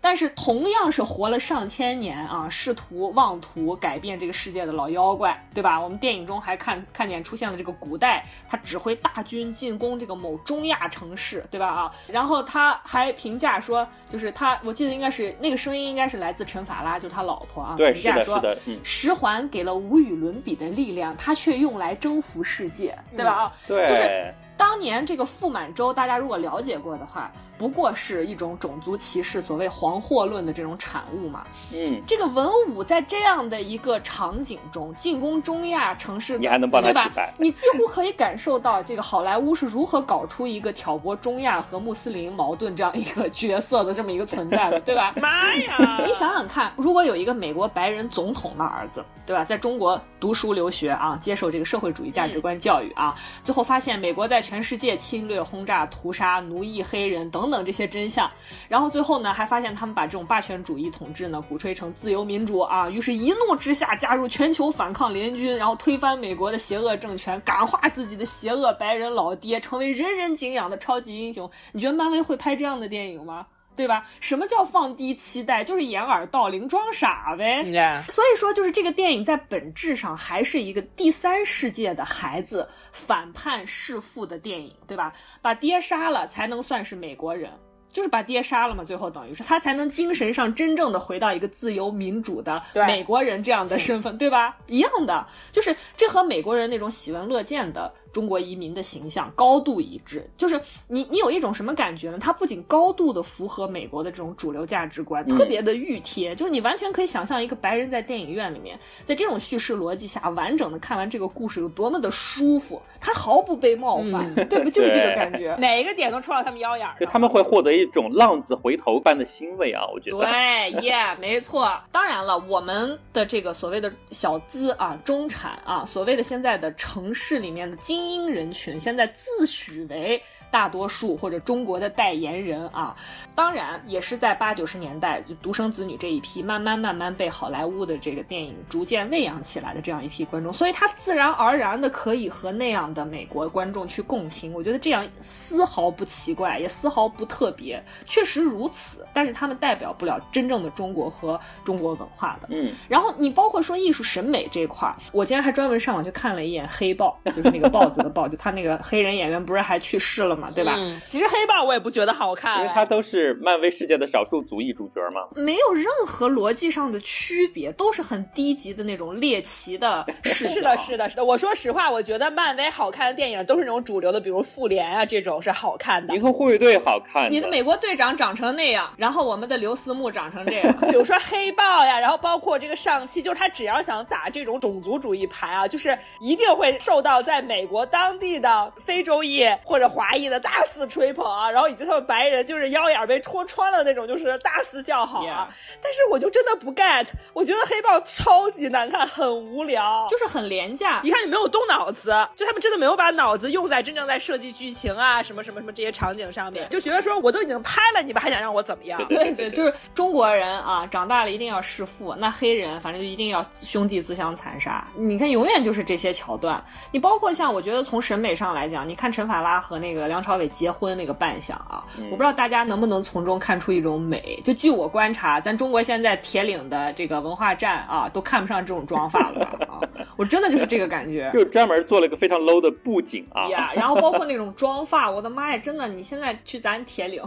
但是同样是活了上千年啊，试图妄图改变这个世界的老妖怪，对吧？我们电影中还看看见出现了这个古代，他指挥大军进攻这个某中亚城市，对吧？啊，[LAUGHS] 然后他还评价说，就是他，我记得应该是那个声音应该是来自陈法拉，就是他老婆啊，评价说，十环给了无与伦比的力量，他却用来征服世界，对吧？啊，对，就是。当年这个傅满洲，大家如果了解过的话，不过是一种种族歧视、所谓黄祸论的这种产物嘛。嗯，这个文武在这样的一个场景中进攻中亚城市，你还能帮他洗白？你几乎可以感受到这个好莱坞是如何搞出一个挑拨中亚和穆斯林矛盾这样一个角色的这么一个存在的，[LAUGHS] 对吧？妈呀！你想想看，如果有一个美国白人总统的儿子，对吧，在中国读书留学啊，接受这个社会主义价值观教育啊，最后发现美国在全世界侵略、轰炸、屠杀、奴役黑人等等这些真相，然后最后呢，还发现他们把这种霸权主义统治呢鼓吹成自由民主啊，于是一怒之下加入全球反抗联军，然后推翻美国的邪恶政权，感化自己的邪恶白人老爹，成为人人敬仰的超级英雄。你觉得漫威会拍这样的电影吗？对吧？什么叫放低期待？就是掩耳盗铃、装傻呗。所以说，就是这个电影在本质上还是一个第三世界的孩子反叛弑父的电影，对吧？把爹杀了才能算是美国人，就是把爹杀了嘛。最后等于是他才能精神上真正的回到一个自由民主的美国人这样的身份，对吧？一样的，就是这和美国人那种喜闻乐见的。中国移民的形象高度一致，就是你，你有一种什么感觉呢？它不仅高度的符合美国的这种主流价值观，特别的熨贴，就是你完全可以想象一个白人在电影院里面，在这种叙事逻辑下完整的看完这个故事有多么的舒服，他毫不被冒犯，[LAUGHS] 对不？就是这个感觉，哪一个点都戳到他们腰眼儿，他们会获得一种浪子回头般的欣慰啊！我觉得，对，耶，[LAUGHS] 没错。当然了，我们的这个所谓的小资啊、中产啊，所谓的现在的城市里面的精。精英人群现在自诩为。大多数或者中国的代言人啊，当然也是在八九十年代就独生子女这一批慢慢慢慢被好莱坞的这个电影逐渐喂养起来的这样一批观众，所以他自然而然的可以和那样的美国观众去共情。我觉得这样丝毫不奇怪，也丝毫不特别，确实如此。但是他们代表不了真正的中国和中国文化的。嗯，然后你包括说艺术审美这块儿，我今天还专门上网去看了一眼《黑豹》，就是那个豹子的豹，就他那个黑人演员不是还去世了。嘛，对吧？其实黑豹我也不觉得好看，因为它都是漫威世界的少数族裔主角嘛，没有任何逻辑上的区别，都是很低级的那种猎奇的视角。[LAUGHS] 是的，是的，是的。我说实话，我觉得漫威好看的电影都是那种主流的，比如复联啊这种是好看的。银河护卫队好看，你的美国队长长成那样，然后我们的刘思慕长成这样。[LAUGHS] 比如说黑豹呀，然后包括这个上汽，就是他只要想打这种种族主义牌啊，就是一定会受到在美国当地的非洲裔或者华裔。的大肆吹捧啊，然后以及他们白人就是腰眼被戳穿了那种，就是大肆叫好啊。但是我就真的不 get，我觉得黑豹超级难看，很无聊，就是很廉价。一看就没有动脑子，就他们真的没有把脑子用在真正在设计剧情啊，什么什么什么这些场景上面，就觉得说我都已经拍了，你们还想让我怎么样？对对，就是中国人啊，长大了一定要弑父，那黑人反正就一定要兄弟自相残杀。你看，永远就是这些桥段。你包括像我觉得从审美上来讲，你看陈法拉和那个梁。梁朝伟结婚那个扮相啊，我不知道大家能不能从中看出一种美。就据我观察，咱中国现在铁岭的这个文化站啊，都看不上这种妆发了啊！我真的就是这个感觉，[LAUGHS] 就专门做了一个非常 low 的布景啊。呀，然后包括那种妆发，我的妈呀，真的，你现在去咱铁岭，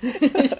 你 [LAUGHS] 去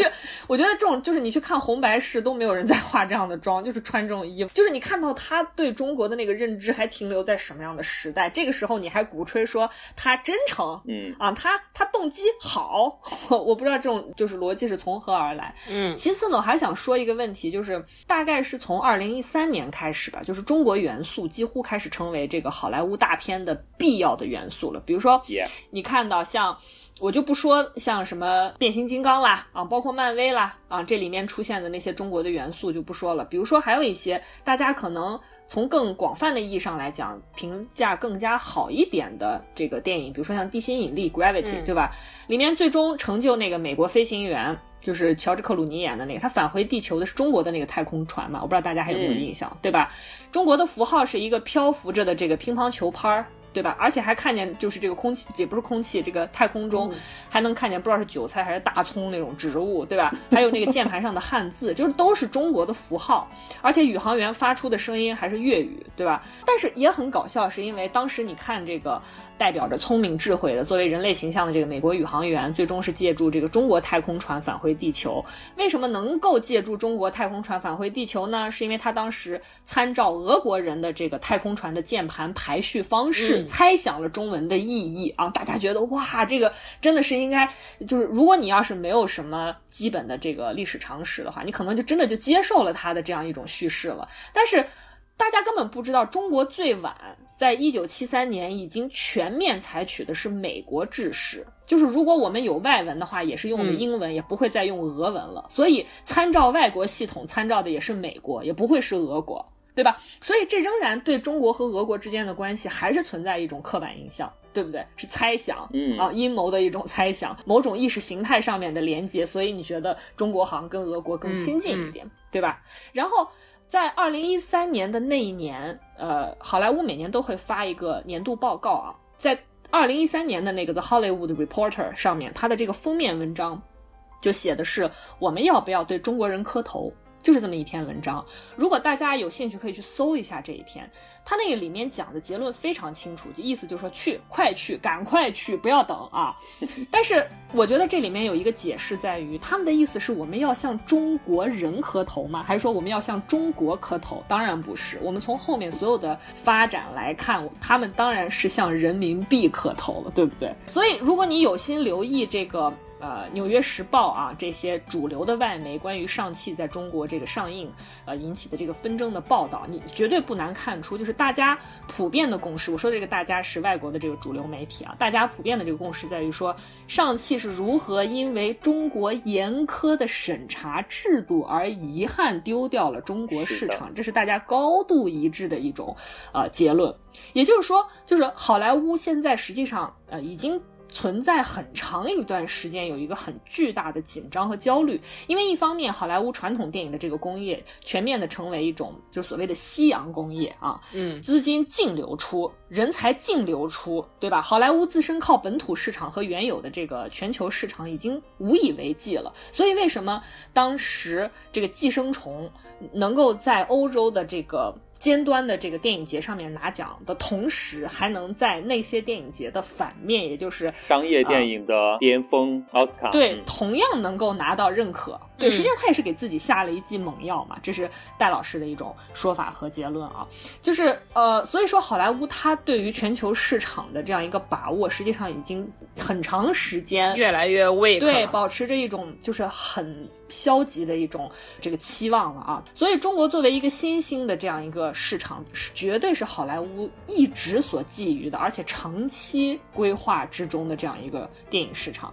我觉得这种就是你去看红白事都没有人在化这样的妆，就是穿这种衣服，就是你看到他对中国的那个认知还停留在什么样的时代？这个时候你还鼓吹说他真诚，嗯啊，他他动机好，我不知道这种就是逻辑是从何而来。嗯，其次呢，我还想说一个问题，就是大概是从二零一三年开始吧，就是中国元素几乎开始成为这个好莱坞大片的必要的元素了。比如说你看到像。我就不说像什么变形金刚啦啊，包括漫威啦啊，这里面出现的那些中国的元素就不说了。比如说还有一些大家可能从更广泛的意义上来讲，评价更加好一点的这个电影，比如说像《地心引力》（Gravity），、对吧？里面最终成就那个美国飞行员，就是乔治克鲁尼演的那个，他返回地球的是中国的那个太空船嘛？我不知道大家还有没有印象，对吧？中国的符号是一个漂浮着的这个乒乓球拍儿。对吧？而且还看见，就是这个空气，也不是空气，这个太空中还能看见，不知道是韭菜还是大葱那种植物，对吧？[LAUGHS] 还有那个键盘上的汉字，就是都是中国的符号，而且宇航员发出的声音还是粤语，对吧？但是也很搞笑，是因为当时你看这个代表着聪明智慧的作为人类形象的这个美国宇航员，最终是借助这个中国太空船返回地球。为什么能够借助中国太空船返回地球呢？是因为他当时参照俄国人的这个太空船的键盘排序方式，嗯猜想了中文的意义啊！大家觉得哇，这个真的是应该，就是如果你要是没有什么基本的这个历史常识的话，你可能就真的就接受了他的这样一种叙事了。但是大家根本不知道，中国最晚在一九七三年已经全面采取的是美国制式，就是如果我们有外文的话，也是用的嗯英文，也不会再用俄文了。所以参照外国系统，参照的也是美国，也不会是俄国。对吧？所以这仍然对中国和俄国之间的关系还是存在一种刻板印象，对不对？是猜想，嗯啊，阴谋的一种猜想，某种意识形态上面的连接，所以你觉得中国好像跟俄国更亲近一点，对吧？然后在二零一三年的那一年，呃，好莱坞每年都会发一个年度报告啊，在二零一三年的那个 The Hollywood Reporter 上面，它的这个封面文章就写的是我们要不要对中国人磕头。就是这么一篇文章，如果大家有兴趣，可以去搜一下这一篇。他那个里面讲的结论非常清楚，就意思就是说去，快去，赶快去，不要等啊！[LAUGHS] 但是我觉得这里面有一个解释在于，他们的意思是我们要向中国人磕头吗？还是说我们要向中国磕头？当然不是。我们从后面所有的发展来看，他们当然是向人民币磕头了，对不对？所以如果你有心留意这个。呃，《纽约时报》啊，这些主流的外媒关于上汽在中国这个上映，呃引起的这个纷争的报道，你绝对不难看出，就是大家普遍的共识。我说这个大家是外国的这个主流媒体啊，大家普遍的这个共识在于说，上汽是如何因为中国严苛的审查制度而遗憾丢掉了中国市场，这是大家高度一致的一种呃结论。也就是说，就是好莱坞现在实际上呃已经。存在很长一段时间有一个很巨大的紧张和焦虑，因为一方面好莱坞传统电影的这个工业全面的成为一种就是所谓的夕阳工业啊，嗯，资金净流出，人才净流出，对吧？好莱坞自身靠本土市场和原有的这个全球市场已经无以为继了，所以为什么当时这个《寄生虫》能够在欧洲的这个尖端的这个电影节上面拿奖的同时，还能在那些电影节的反面，也就是商业电影的巅峰奥斯卡，对，嗯同样能够拿到认可。对，嗯实际上他也是给自己下了一剂猛药嘛，这是戴老师的一种说法和结论啊。就是呃，所以说好莱坞它对于全球市场的这样一个把握，实际上已经很长时间越来越 weak 对，保持着一种就是很消极的一种这个期望了啊。所以中国作为一个新兴的这样一个市场，是绝对是好莱坞一直所觊觎的，而且长期规划之中的这样一个电影市场。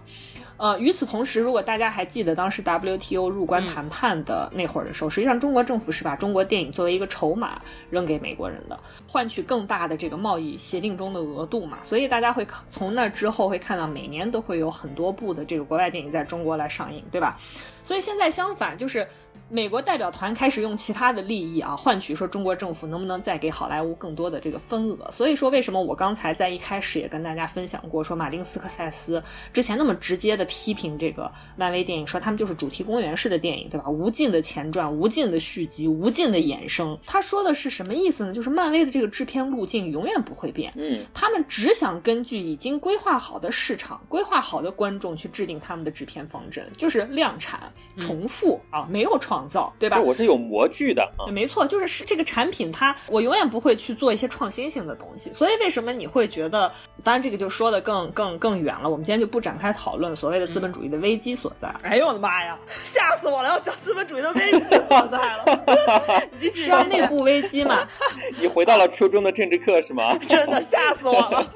呃，与此同时，如果大家还记得当时 WTO 入关谈判的那会儿的时候，实际上中国政府是把中国电影作为一个筹码扔给美国人的，换取更大的这个贸易协定中的额度嘛。所以大家会从那之后会看到每年都会有很多部的这个国外电影在中国来上映，对吧？所以现在相反就是。美国代表团开始用其他的利益啊，换取说中国政政府能不能再给好莱坞更多的这个份额。所以说，为什么我刚才在一开始也跟大家分享过，说马丁斯科塞斯之前那么直接的批评这个漫威电影，说他们就是主题公园式的电影，对吧？无尽的前传，无尽的续集，无尽的衍生。他说的是什么意思呢？就是漫威的这个制片路径永远不会变，嗯，他们只想根据已经规划好的市场、规划好的观众去制定他们的制片方针，就是量产、重复啊，没有创造，对吧？我是有模具的啊，没错，就是是这个产品它，我永远不会去做一些创新性的东西。所以为什么你会觉得？当然这个就说的更更更远了，我们今天就不展开讨论所谓的资本主义的危机所在。哎呦我的妈呀，吓死我了！要讲资本主义的危机所在了，[LAUGHS] 你继续是要内部危机嘛？[LAUGHS] 你回到了初中的政治课是吗？[LAUGHS] 真的吓死我了！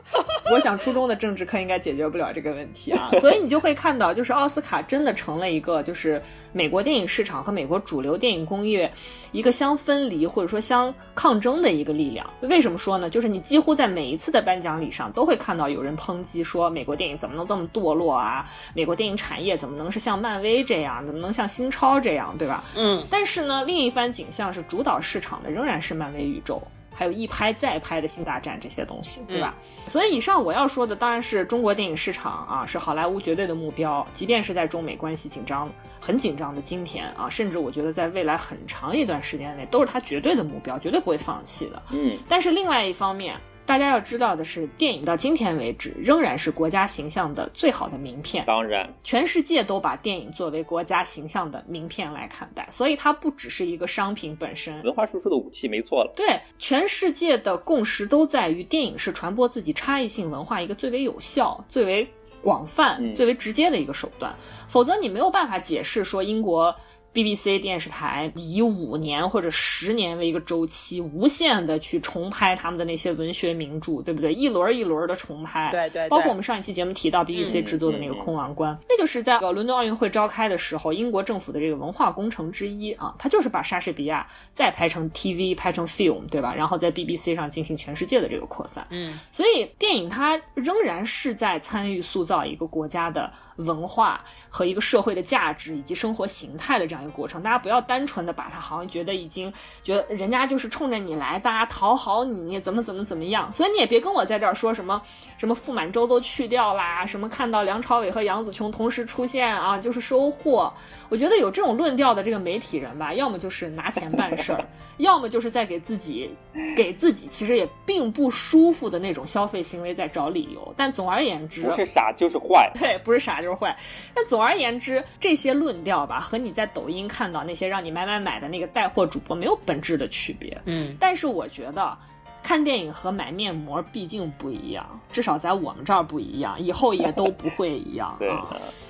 我想初中的政治课应该解决不了这个问题啊，所以你就会看到，就是奥斯卡真的成了一个，就是美国电影市场和美国主流电影工业一个相分离或者说相抗争的一个力量。为什么说呢？就是你几乎在每一次的颁奖礼上都会看到有人抨击说，美国电影怎么能这么堕落啊？美国电影产业怎么能是像漫威这样，怎么能像新超这样，对吧？嗯，但是呢，另一番景象是主导市场的仍然是漫威宇宙。还有一拍再拍的新大战这些东西，对吧？所以以上我要说的当然是中国电影市场啊，是好莱坞绝对的目标。即便是在中美关系紧张、很紧张的今天啊，甚至我觉得在未来很长一段时间内都是它绝对的目标，绝对不会放弃的。嗯，但是另外一方面。大家要知道的是，电影到今天为止仍然是国家形象的最好的名片。当然，全世界都把电影作为国家形象的名片来看待，所以它不只是一个商品本身，文化输出的武器，没错了。对，全世界的共识都在于，电影是传播自己差异性文化一个最为有效、最为广泛、最为直接的一个手段。否则，你没有办法解释说英国。BBC 电视台以五年或者十年为一个周期，无限的去重拍他们的那些文学名著，对不对？一轮一轮的重拍，对对。包括我们上一期节目提到 BBC 制作的那个《空王冠》，那就是在伦敦奥运会召开的时候，英国政府的这个文化工程之一啊，它就是把莎士比亚再拍成 TV，拍成 film，对吧？然后在 BBC 上进行全世界的这个扩散。嗯，所以电影它仍然是在参与塑造一个国家的文化和一个社会的价值以及生活形态的这样一个。过程，大家不要单纯的把它好像觉得已经觉得人家就是冲着你来，大家讨好你，怎么怎么怎么样。所以你也别跟我在这儿说什么什么傅满洲都去掉啦，什么看到梁朝伟和杨紫琼同时出现啊就是收获。我觉得有这种论调的这个媒体人吧，要么就是拿钱办事儿，[LAUGHS] 要么就是在给自己给自己其实也并不舒服的那种消费行为在找理由。但总而言之，不是傻就是坏，对，不是傻就是坏。那总而言之，这些论调吧，和你在抖音。看到那些让你买买买的那个带货主播没有本质的区别，嗯，但是我觉得看电影和买面膜毕竟不一样，至少在我们这儿不一样，以后也都不会一样。对，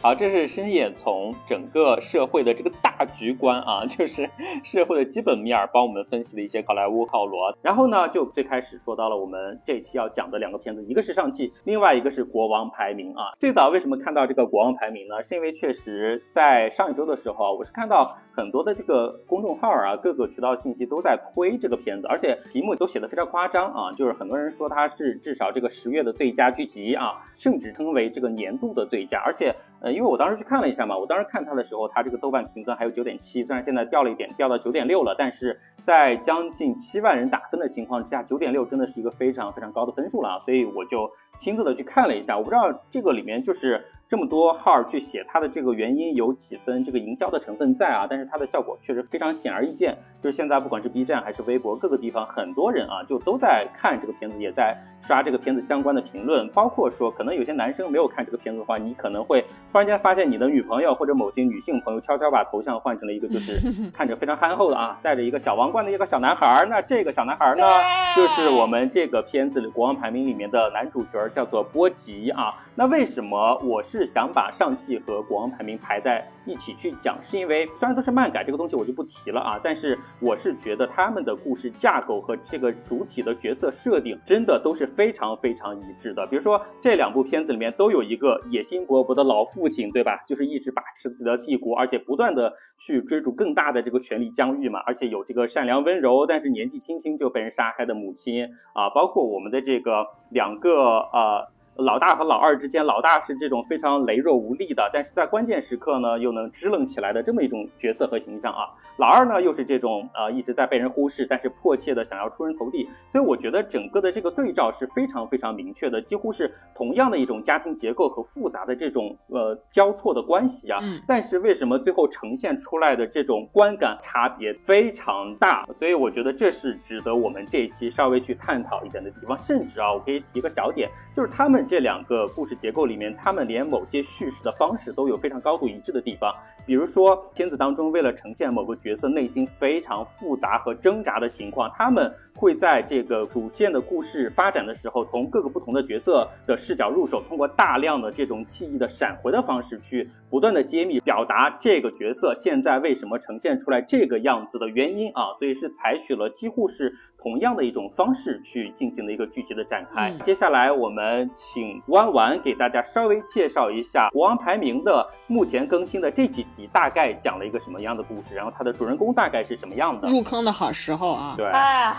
好，这是深夜从整个社会的这个大局观啊，[LAUGHS] 就是社会的基本面儿，帮我们分析了一些好莱坞套路。然后呢，就最开始说到了我们这期要讲的两个片子，一个是上汽，另外一个是国王排名啊。最早为什么看到这个国王排名呢？是因为确实在上一周的时候，我是看到很多的这个公众号啊，各个渠道信息都在推这个片子，而且题目都写的非常夸张啊，就是很多人说它是至少这个十月的最佳剧集啊，甚至称为这个年度的最佳，而且。呃，因为我当时去看了一下嘛，我当时看它的时候，它这个豆瓣评分还有九点七，虽然现在掉了一点，掉到九点六了，但是在将近七万人打分的情况之下，九点六真的是一个非常非常高的分数了啊，所以我就亲自的去看了一下，我不知道这个里面就是。这么多号去写它的这个原因有几分这个营销的成分在啊，但是它的效果确实非常显而易见。就是现在不管是 B 站还是微博各个地方，很多人啊就都在看这个片子，也在刷这个片子相关的评论。包括说，可能有些男生没有看这个片子的话，你可能会突然间发现你的女朋友或者某些女性朋友悄悄把头像换成了一个就是 [LAUGHS] 看着非常憨厚的啊，带着一个小王冠的一个小男孩。那这个小男孩呢，就是我们这个片子《国王排名》里面的男主角，叫做波吉啊。那为什么我是？是想把上汽和国王排名排在一起去讲，是因为虽然都是漫改这个东西我就不提了啊，但是我是觉得他们的故事架构和这个主体的角色设定真的都是非常非常一致的。比如说这两部片子里面都有一个野心勃勃的老父亲，对吧？就是一直把持自己的帝国，而且不断的去追逐更大的这个权力疆域嘛。而且有这个善良温柔，但是年纪轻轻就被人杀害的母亲啊，包括我们的这个两个呃。老大和老二之间，老大是这种非常羸弱无力的，但是在关键时刻呢又能支棱起来的这么一种角色和形象啊。老二呢又是这种呃一直在被人忽视，但是迫切的想要出人头地。所以我觉得整个的这个对照是非常非常明确的，几乎是同样的一种家庭结构和复杂的这种呃交错的关系啊。嗯。但是为什么最后呈现出来的这种观感差别非常大？所以我觉得这是值得我们这一期稍微去探讨一点的地方。甚至啊，我可以提个小点，就是他们这两个故事结构里面，他们连某些叙事的方式都有非常高度一致的地方。比如说片子当中，为了呈现某个角色内心非常复杂和挣扎的情况，他们会在这个主线的故事发展的时候，从各个不同的角色的视角入手，通过大量的这种记忆的闪回的方式，去不断的揭秘、表达这个角色现在为什么呈现出来这个样子的原因啊。所以是采取了几乎是同样的一种方式去进行的一个剧集的展开。接下来我们请弯弯给大家稍微介绍一下《国王排名》的目前更新的这几集，大概讲了一个什么样的故事，然后它的主人公大概是什么样的。入坑的好时候啊！对。哎。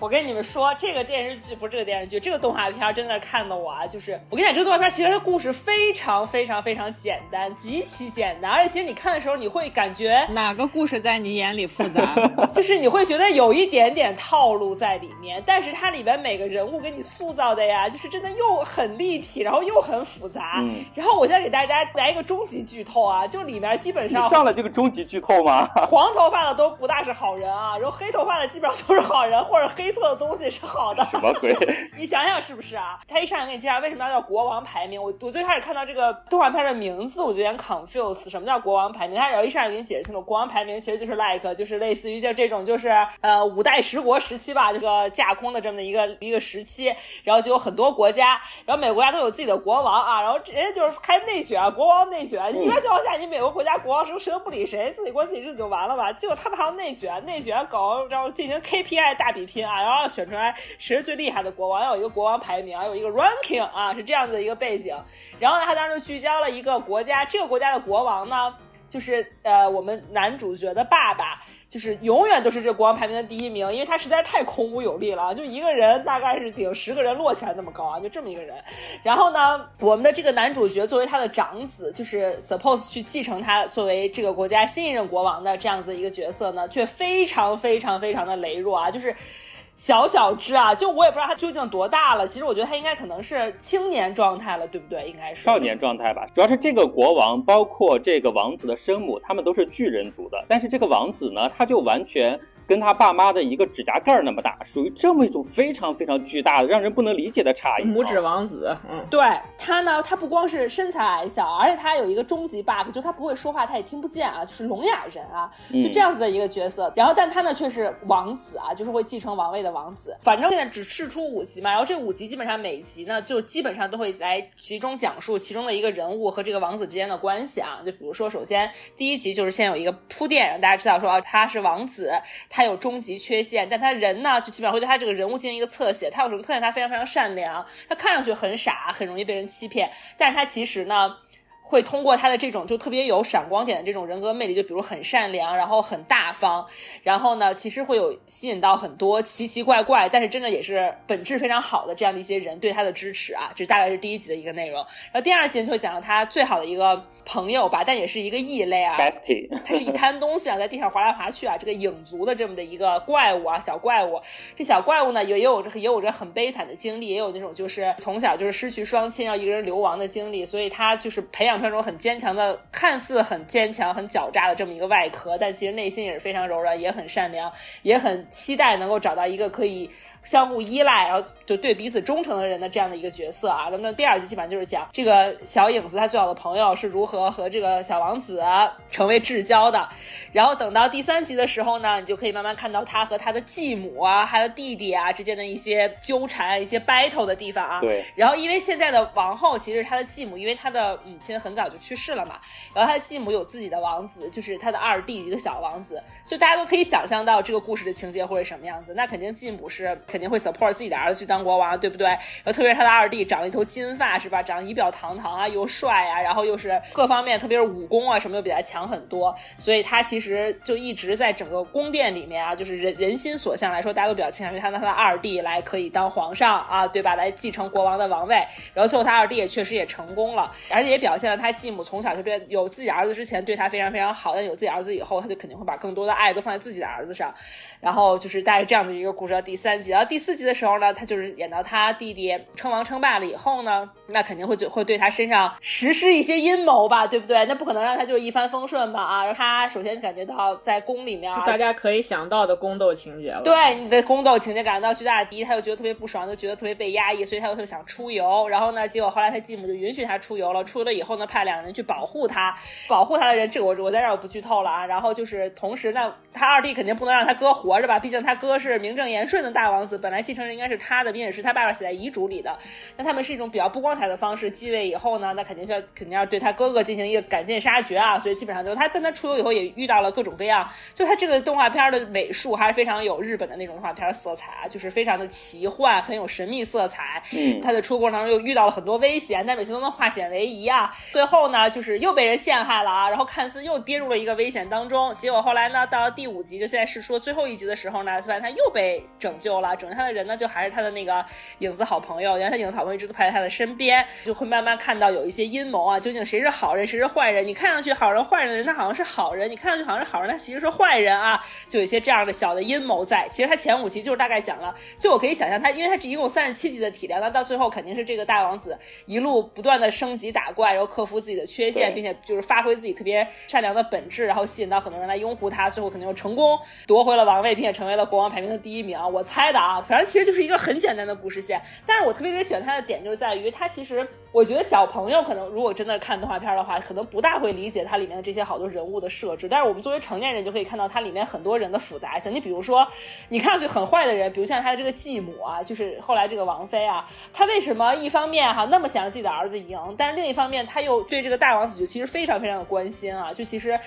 我跟你们说，这个电视剧不是这个电视剧，这个动画片真的看的我啊，就是我跟你讲，这个动画片其实它故事非常非常非常简单，极其简单，而且其实你看的时候，你会感觉哪个故事在你眼里复杂，[LAUGHS] 就是你会觉得有一点点套路在里面，但是它里边每个人物给你塑造的呀，就是真的又很立体，然后又很复杂。嗯。然后我现在给大家来一个终极剧透啊，就里面基本上上了这个终极剧透吗？[LAUGHS] 黄头发的都不大是好人啊，然后黑头发的基本上都是好人，或者黑色的东西是。好的，什么鬼？[LAUGHS] 你想想是不是啊？他一上来给你介绍为什么要叫国王排名。我我最开始看到这个动画片的名字，我就有点 confuse。什么叫国王排名？他然后一上来给你解释清楚，国王排名其实就是 like，就是类似于就这种就是呃五代十国时期吧，这个架空的这么的一个一个时期，然后就有很多国家，然后每个国家都有自己的国王啊，然后人家就是开内卷，国王内卷。一般情况下，你每个国家国王谁谁都不理谁，自己过自己日子就完了吧？结果他们还要内卷，内卷搞然后进行 KPI 大比拼啊，然后选出来。谁是最厉害的国王？要有一个国王排名，有一个 ranking 啊，是这样子的一个背景。然后呢，他当时就聚焦了一个国家，这个国家的国王呢，就是呃，我们男主角的爸爸，就是永远都是这国王排名的第一名，因为他实在太孔武有力了，就一个人大概是顶十个人摞起来那么高啊，就这么一个人。然后呢，我们的这个男主角作为他的长子，就是 suppose 去继承他作为这个国家新一任国王的这样子一个角色呢，却非常非常非常的羸弱啊，就是。小小只啊，就我也不知道他究竟多大了。其实我觉得他应该可能是青年状态了，对不对？应该是少年状态吧。主要是这个国王，包括这个王子的生母，他们都是巨人族的。但是这个王子呢，他就完全。跟他爸妈的一个指甲盖儿那么大，属于这么一种非常非常巨大的、让人不能理解的差异。拇指王子，嗯，对他呢，他不光是身材矮小，而且他有一个终极 bug，就他不会说话，他也听不见啊，就是聋哑人啊，就这样子的一个角色。然后，但他呢却是王子啊，就是会继承王位的王子。反正现在只试出五集嘛，然后这五集基本上每集呢，就基本上都会来集中讲述其中的一个人物和这个王子之间的关系啊。就比如说，首先第一集就是先有一个铺垫，让大家知道说啊，他是王子，他。他有终极缺陷，但他人呢，就基本上会对他这个人物进行一个侧写。他有什么特点？他非常非常善良，他看上去很傻，很容易被人欺骗，但是他其实呢。会通过他的这种就特别有闪光点的这种人格魅力，就比如很善良，然后很大方，然后呢，其实会有吸引到很多奇奇怪怪，但是真的也是本质非常好的这样的一些人对他的支持啊。这大概是第一集的一个内容。然后第二集就会讲到他最好的一个朋友吧，但也是一个异类啊。Bestie，他是一滩东西啊，在地上滑来滑去啊，这个影族的这么的一个怪物啊，小怪物。这小怪物呢，也也有着也有着很悲惨的经历，也有那种就是从小就是失去双亲，要一个人流亡的经历，所以他就是培养。穿着很坚强的，看似很坚强、很狡诈的这么一个外壳，但其实内心也是非常柔软，也很善良，也很期待能够找到一个可以。相互依赖，然后就对彼此忠诚的人的这样的一个角色啊。那么第二集基本上就是讲这个小影子他最好的朋友是如何和这个小王子成为至交的。然后等到第三集的时候呢，你就可以慢慢看到他和他的继母啊，还有弟弟啊之间的一些纠缠、一些 battle 的地方啊。对。然后因为现在的王后其实他的继母，因为他的母亲很早就去世了嘛，然后他的继母有自己的王子，就是他的二弟一个小王子，所以大家都可以想象到这个故事的情节会是什么样子。那肯定继母是。肯定会 support 自己的儿子去当国王，对不对？然后特别是他的二弟长了一头金发，是吧？长得仪表堂堂啊，又帅啊，然后又是各方面，特别是武功啊什么又比他强很多，所以他其实就一直在整个宫殿里面啊，就是人人心所向来说，大家都比较倾向于他的他的二弟来可以当皇上啊，对吧？来继承国王的王位。然后最后他二弟也确实也成功了，而且也表现了他继母从小就对有自己儿子之前对他非常非常好，但有自己儿子以后，他就肯定会把更多的爱都放在自己的儿子上。然后就是大概这样的一个故事，到第三集，然后第四集的时候呢，他就是演到他弟弟称王称霸了以后呢，那肯定会就会对他身上实施一些阴谋吧，对不对？那不可能让他就一帆风顺吧啊！他首先感觉到在宫里面，大家可以想到的宫斗情节了。对你的宫斗情节感觉到巨大的第一，他就觉得特别不爽，就觉得特别被压抑，所以他又特别想出游。然后呢，结果后来他继母就允许他出游了，出游了以后呢，派两个人去保护他，保护他的人，这个我我在这儿我不剧透了啊。然后就是同时呢，他二弟肯定不能让他哥活着吧，毕竟他哥。是名正言顺的大王子，本来继承人应该是他的，并且是他爸爸写在遗嘱里的。那他们是一种比较不光彩的方式继位以后呢，那肯定要肯定要对他哥哥进行一个赶尽杀绝啊。所以基本上就是他，但他出游以后也遇到了各种各样。就他这个动画片的美术还是非常有日本的那种动画片色彩啊，就是非常的奇幻，很有神秘色彩。嗯，他在出过程当中又遇到了很多危险，但每次都能化险为夷啊。最后呢，就是又被人陷害了啊，然后看似又跌入了一个危险当中。结果后来呢，到了第五集，就现在是说最后一集的时候呢，发现他又被。拯救了，拯救他的人呢，就还是他的那个影子好朋友。原来他影子好朋友一直都陪在他的身边，就会慢慢看到有一些阴谋啊，究竟谁是好人，谁是坏人？你看上去好人坏人的人，他好像是好人；你看上去好像是好人，他其实是坏人啊。就有一些这样的小的阴谋在。其实他前五集就是大概讲了，就我可以想象他，因为他是一共三十七集的体量，那到最后肯定是这个大王子一路不断的升级打怪，然后克服自己的缺陷，并且就是发挥自己特别善良的本质，然后吸引到很多人来拥护他，最后肯定又成功夺回了王位，并且成为了国王排名的第一名。我猜的啊，反正其实就是一个很简单的故事线。但是我特别特别喜欢它的点，就是在于它其实，我觉得小朋友可能如果真的看动画片的话，可能不大会理解它里面的这些好多人物的设置。但是我们作为成年人，就可以看到它里面很多人的复杂性。你比如说，你看上去很坏的人，比如像他的这个继母啊，就是后来这个王妃啊，她为什么一方面哈那么想让自己的儿子赢，但是另一方面他又对这个大王子就其实非常非常的关心啊，就其实。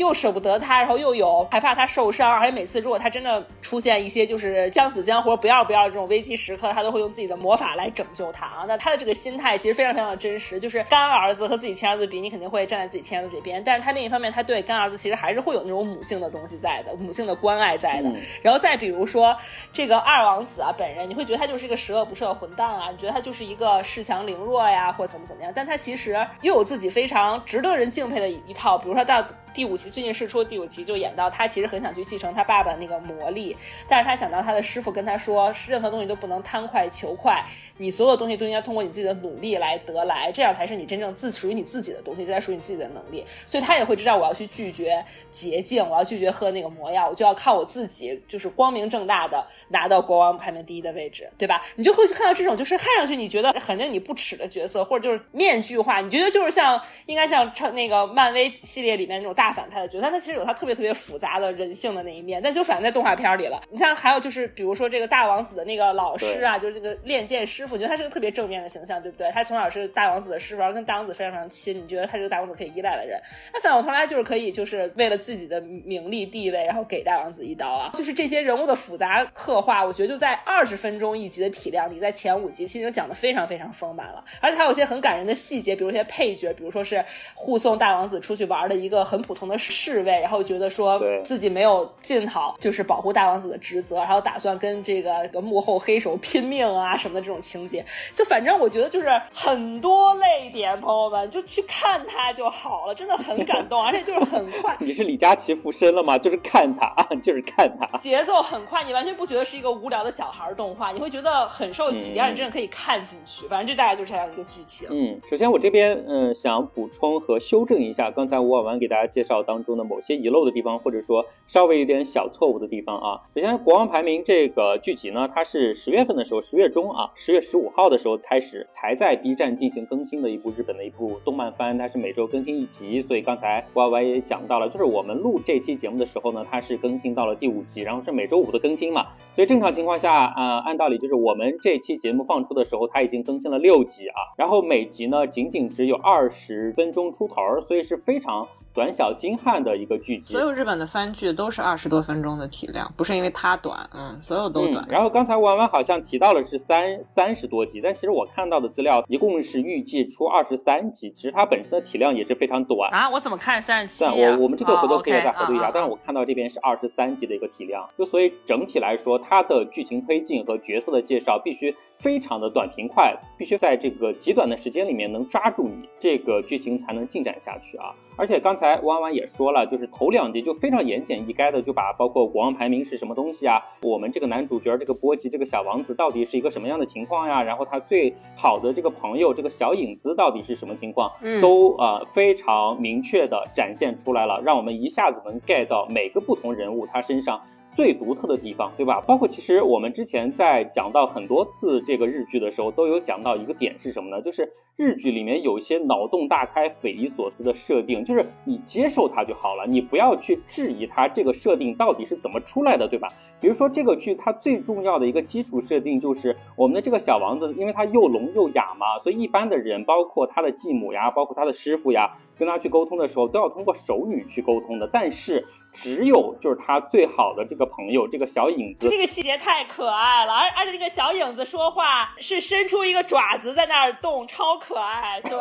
又舍不得他，然后又有害怕他受伤，而且每次如果他真的出现一些就是将死将活、不要不要这种危机时刻，他都会用自己的魔法来拯救他啊。那他的这个心态其实非常非常的真实，就是干儿子和自己亲儿子比，你肯定会站在自己亲儿子这边，但是他另一方面，他对干儿子其实还是会有那种母性的东西在的，母性的关爱在的。然后再比如说这个二王子啊，本人你会觉得他就是一个十恶不赦的混蛋啊，你觉得他就是一个恃强凌弱呀，或者怎么怎么样，但他其实又有自己非常值得人敬佩的一套，比如说到。第五集最近试出第五集就演到他其实很想去继承他爸爸那个魔力，但是他想到他的师傅跟他说，任何东西都不能贪快求快。你所有东西都应该通过你自己的努力来得来，这样才是你真正自属于你自己的东西，这才属于你自己的能力。所以他也会知道我要去拒绝捷径，我要拒绝喝那个魔药，我就要靠我自己，就是光明正大的拿到国王排名第一的位置，对吧？你就会去看到这种就是看上去你觉得很令你不齿的角色，或者就是面具化，你觉得就是像应该像那个漫威系列里面那种大反派的角色，但他其实有他特别特别复杂的人性的那一面，但就反映在动画片里了。你像还有就是比如说这个大王子的那个老师啊，就是那个练剑师。我觉得他是个特别正面的形象，对不对？他从小是大王子的师傅，然后跟大王子非常非常亲。你觉得他是个大王子可以依赖的人？那反过头来就是可以，就是为了自己的名利地位，然后给大王子一刀啊！就是这些人物的复杂刻画，我觉得就在二十分钟一集的体量里，在前五集其实已经讲的非常非常丰满了。而且他有一些很感人的细节，比如一些配角，比如说是护送大王子出去玩的一个很普通的侍卫，然后觉得说自己没有尽好就是保护大王子的职责，然后打算跟这个个幕后黑手拼命啊什么的这种情。情节就反正我觉得就是很多泪点，朋友们就去看它就好了，真的很感动，而且就是很快。[LAUGHS] 你是李佳琦附身了吗？就是看它，[LAUGHS] 就是看它，节奏很快，你完全不觉得是一个无聊的小孩动画，你会觉得很受启发，你真的可以看进去。反正这大概就是这样一个剧情。嗯，首先我这边嗯想补充和修正一下刚才吴婉婉给大家介绍当中的某些遗漏的地方，或者说稍微有点小错误的地方啊。首先，国王排名这个剧集呢，它是十月份的时候，十月中啊，十月。十五号的时候开始才在 B 站进行更新的一部日本的一部动漫番，它是每周更新一集，所以刚才 Y Y 也讲到了，就是我们录这期节目的时候呢，它是更新到了第五集，然后是每周五的更新嘛，所以正常情况下，呃，按道理就是我们这期节目放出的时候，它已经更新了六集啊，然后每集呢仅仅只有二十分钟出头，所以是非常短小精悍的一个剧集。所有日本的番剧都是二十多分钟的体量，不是因为它短，嗯，所有都短。然后刚才弯弯好像提到了是三三十多集，但其实我看到的资料一共是预计出二十三集，其实它本身的体量也是非常短啊。我怎么看三十七？我我们这个回头可以再核对一下，但是我看到这边是二十三集的一个体量，就所以整体来说，它的剧情推进和角色的介绍必须非常的短平快，必须在这个极短的时间里面能抓住你，这个剧情才能进展下去啊。而且刚才弯弯也说了，就是头两集就非常言简意赅的就把包括国王排名是什么东西啊，我们这个男主角这个波吉这个小王子到底是一个什么样的情况呀？然后他最好的这个朋友这个小影子到底是什么情况？嗯，都呃非常明确的展现出来了，让我们一下子能 get 到每个不同人物他身上。最独特的地方，对吧？包括其实我们之前在讲到很多次这个日剧的时候，都有讲到一个点是什么呢？就是日剧里面有一些脑洞大开、匪夷所思的设定，就是你接受它就好了，你不要去质疑它这个设定到底是怎么出来的，对吧？比如说这个剧它最重要的一个基础设定就是我们的这个小王子，因为他又聋又哑嘛，所以一般的人，包括他的继母呀，包括他的师傅呀，跟他去沟通的时候都要通过手语去沟通的，但是。只有就是他最好的这个朋友，这个小影子，这个细节太可爱了，而而且这个小影子说话是伸出一个爪子在那儿动，超可爱，对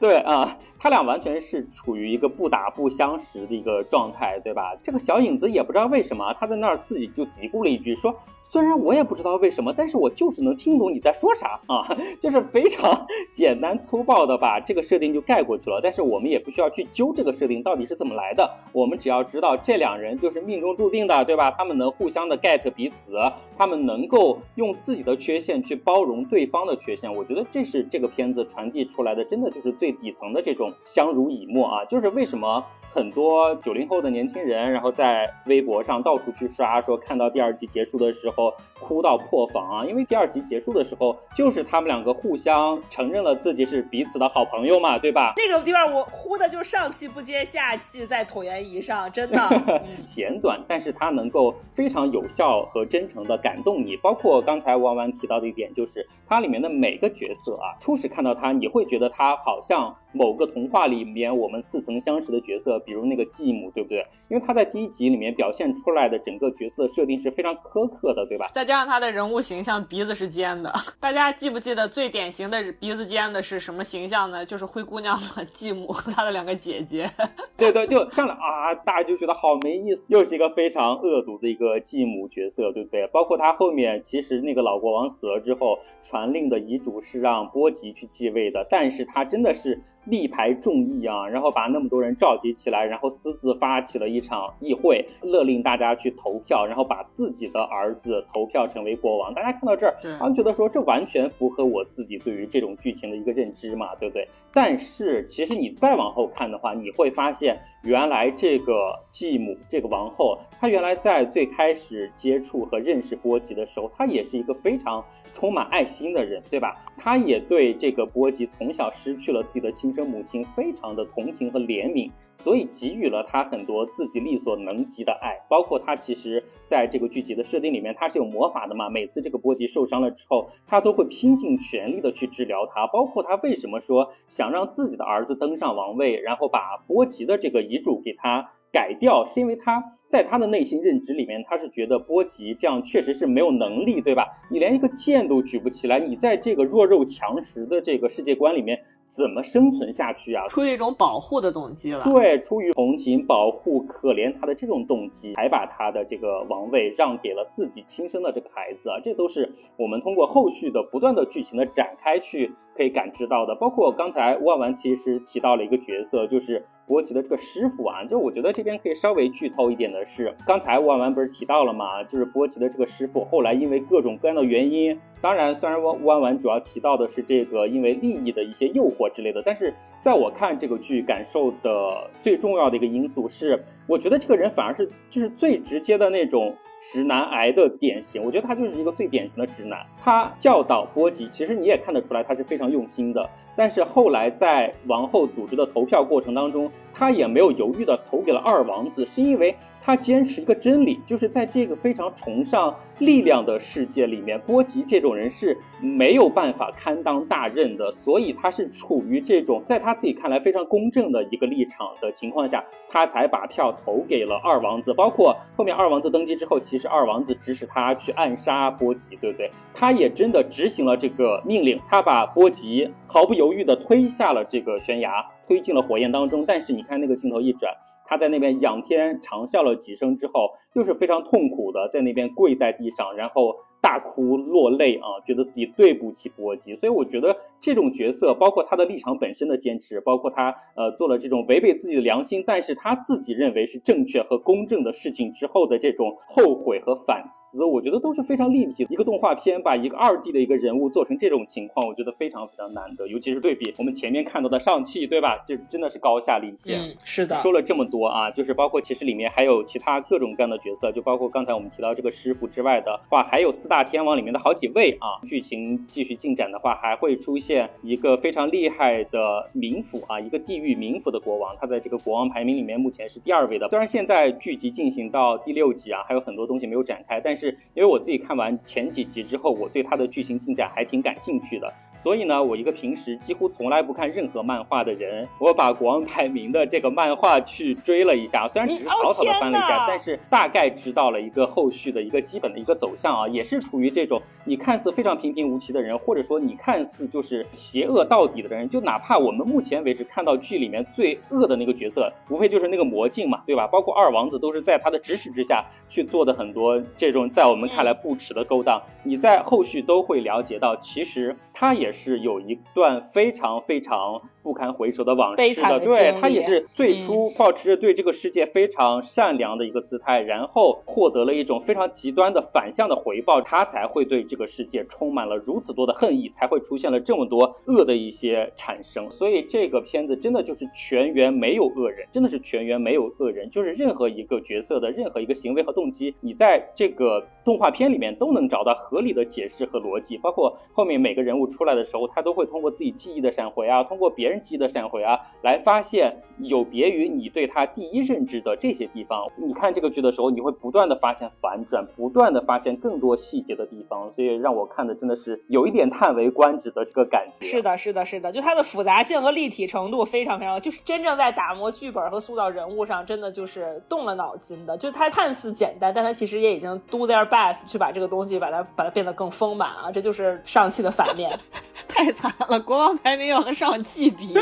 [LAUGHS] 对啊。他俩完全是处于一个不打不相识的一个状态，对吧？这个小影子也不知道为什么，他在那儿自己就嘀咕了一句，说：“虽然我也不知道为什么，但是我就是能听懂你在说啥 [LAUGHS] 啊！”就是非常简单粗暴的把这个设定就盖过去了。但是我们也不需要去揪这个设定到底是怎么来的，我们只要知道这两人就是命中注定的，对吧？他们能互相的 get 彼此，他们能够用自己的缺陷去包容对方的缺陷。我觉得这是这个片子传递出来的，真的就是最底层的这种。相濡以沫啊，就是为什么很多九零后的年轻人，然后在微博上到处去刷，说看到第二季结束的时候哭到破防啊，因为第二集结束的时候，就是他们两个互相承认了自己是彼此的好朋友嘛，对吧？那个地方我哭的就上气不接下气，在椭圆仪上，真的 [LAUGHS] 简短，但是它能够非常有效和真诚的感动你。包括刚才弯弯提到的一点，就是它里面的每个角色啊，初始看到他，你会觉得他好像某个童话里面我们似曾相识的角色，比如那个继母，对不对？因为他在第一集里面表现出来的整个角色的设定是非常苛刻的，对吧？再加上他的人物形象鼻子是尖的，[LAUGHS] 大家记不记得最典型的鼻子尖的是什么形象呢？就是灰姑娘的继母和 [LAUGHS] 她的两个姐姐。[LAUGHS] 对对，就上来啊，大家就觉得好没意思，又是一个非常恶毒的一个继母角色，对不对？包括他后面其实那个老国王死了之后，传令的遗嘱是让波吉去继位的，但是他真的是。力排众议啊，然后把那么多人召集起来，然后私自发起了一场议会，勒令大家去投票，然后把自己的儿子投票成为国王。大家看到这儿，他们觉得说这完全符合我自己对于这种剧情的一个认知嘛，对不对？但是其实你再往后看的话，你会发现，原来这个继母这个王后，她原来在最开始接触和认识波吉的时候，她也是一个非常充满爱心的人，对吧？她也对这个波吉从小失去了自己的亲。生母亲非常的同情和怜悯，所以给予了他很多自己力所能及的爱，包括他其实在这个剧集的设定里面，他是有魔法的嘛。每次这个波吉受伤了之后，他都会拼尽全力的去治疗他。包括他为什么说想让自己的儿子登上王位，然后把波吉的这个遗嘱给他改掉，是因为他在他的内心认知里面，他是觉得波吉这样确实是没有能力，对吧？你连一个剑都举不起来，你在这个弱肉强食的这个世界观里面。怎么生存下去啊？出于一种保护的动机了。对，出于同情、保护、可怜他的这种动机，才把他的这个王位让给了自己亲生的这个孩子啊。这都是我们通过后续的不断的剧情的展开去可以感知到的。包括刚才万万其实提到了一个角色，就是波吉的这个师傅啊。就我觉得这边可以稍微剧透一点的是，刚才万万不是提到了吗？就是波吉的这个师傅后来因为各种各样的原因。当然，虽然弯弯弯主要提到的是这个因为利益的一些诱惑之类的，但是在我看这个剧感受的最重要的一个因素是，我觉得这个人反而是就是最直接的那种直男癌的典型，我觉得他就是一个最典型的直男。他教导波吉，其实你也看得出来他是非常用心的。但是后来在王后组织的投票过程当中，他也没有犹豫的投给了二王子，是因为他坚持一个真理，就是在这个非常崇尚力量的世界里面，波吉这种人是没有办法堪当大任的，所以他是处于这种在他自己看来非常公正的一个立场的情况下，他才把票投给了二王子。包括后面二王子登基之后，其实二王子指使他去暗杀波吉，对不对？他也真的执行了这个命令，他把波吉毫不犹豫地推下了这个悬崖，推进了火焰当中。但是你看那个镜头一转。他在那边仰天长啸了几声之后，又是非常痛苦的在那边跪在地上，然后。大哭落泪啊，觉得自己对不起波吉，所以我觉得这种角色，包括他的立场本身的坚持，包括他呃做了这种违背自己的良心，但是他自己认为是正确和公正的事情之后的这种后悔和反思，我觉得都是非常立体的。一个动画片把一个二 D 的一个人物做成这种情况，我觉得非常非常难得，尤其是对比我们前面看到的上汽，对吧？这真的是高下立现。嗯，是的。说了这么多啊，就是包括其实里面还有其他各种各样的角色，就包括刚才我们提到这个师傅之外的话，还有四大天王里面的好。几位啊？剧情继续进展的话，还会出现一个非常厉害的冥府啊，一个地狱冥府的国王，他在这个国王排名里面目前是第二位的。虽然现在剧集进行到第六集啊，还有很多东西没有展开，但是因为我自己看完前几集之后，我对他的剧情进展还挺感兴趣的。所以呢，我一个平时几乎从来不看任何漫画的人，我把国王排名的这个漫画去追了一下，虽然只是草草的翻了一下，但是大概知道了一个后续的一个基本的一个走向啊，也是处于这种你看似非常平平无奇的人，或者说你看似就是邪恶到底的人，就哪怕我们目前为止看到剧里面最恶的那个角色，无非就是那个魔镜嘛，对吧？包括二王子都是在他的指使之下去做的很多这种在我们看来不耻的勾当，你在后续都会了解到，其实他也。是有一段非常非常不堪回首的往事的，对他也是最初保持着对这个世界非常善良的一个姿态，然后获得了一种非常极端的反向的回报，他才会对这个世界充满了如此多的恨意，才会出现了这么多恶的一些产生。所以这个片子真的就是全员没有恶人，真的是全员没有恶人，就是任何一个角色的任何一个行为和动机，你在这个动画片里面都能找到合理的解释和逻辑，包括后面每个人物出来的。时候，他都会通过自己记忆的闪回啊，通过别人记忆的闪回啊，来发现有别于你对他第一认知的这些地方。你看这个剧的时候，你会不断的发现反转，不断的发现更多细节的地方，所以让我看的真的是有一点叹为观止的这个感觉。是的，是的，是的，就它的复杂性和立体程度非常非常，就是真正在打磨剧本和塑造人物上，真的就是动了脑筋的。就它看似简单，但它其实也已经 do their 去把这个东西把它把它变得更丰满啊，这就是上汽的反面。[LAUGHS] 太惨了，国王排名要和上汽比。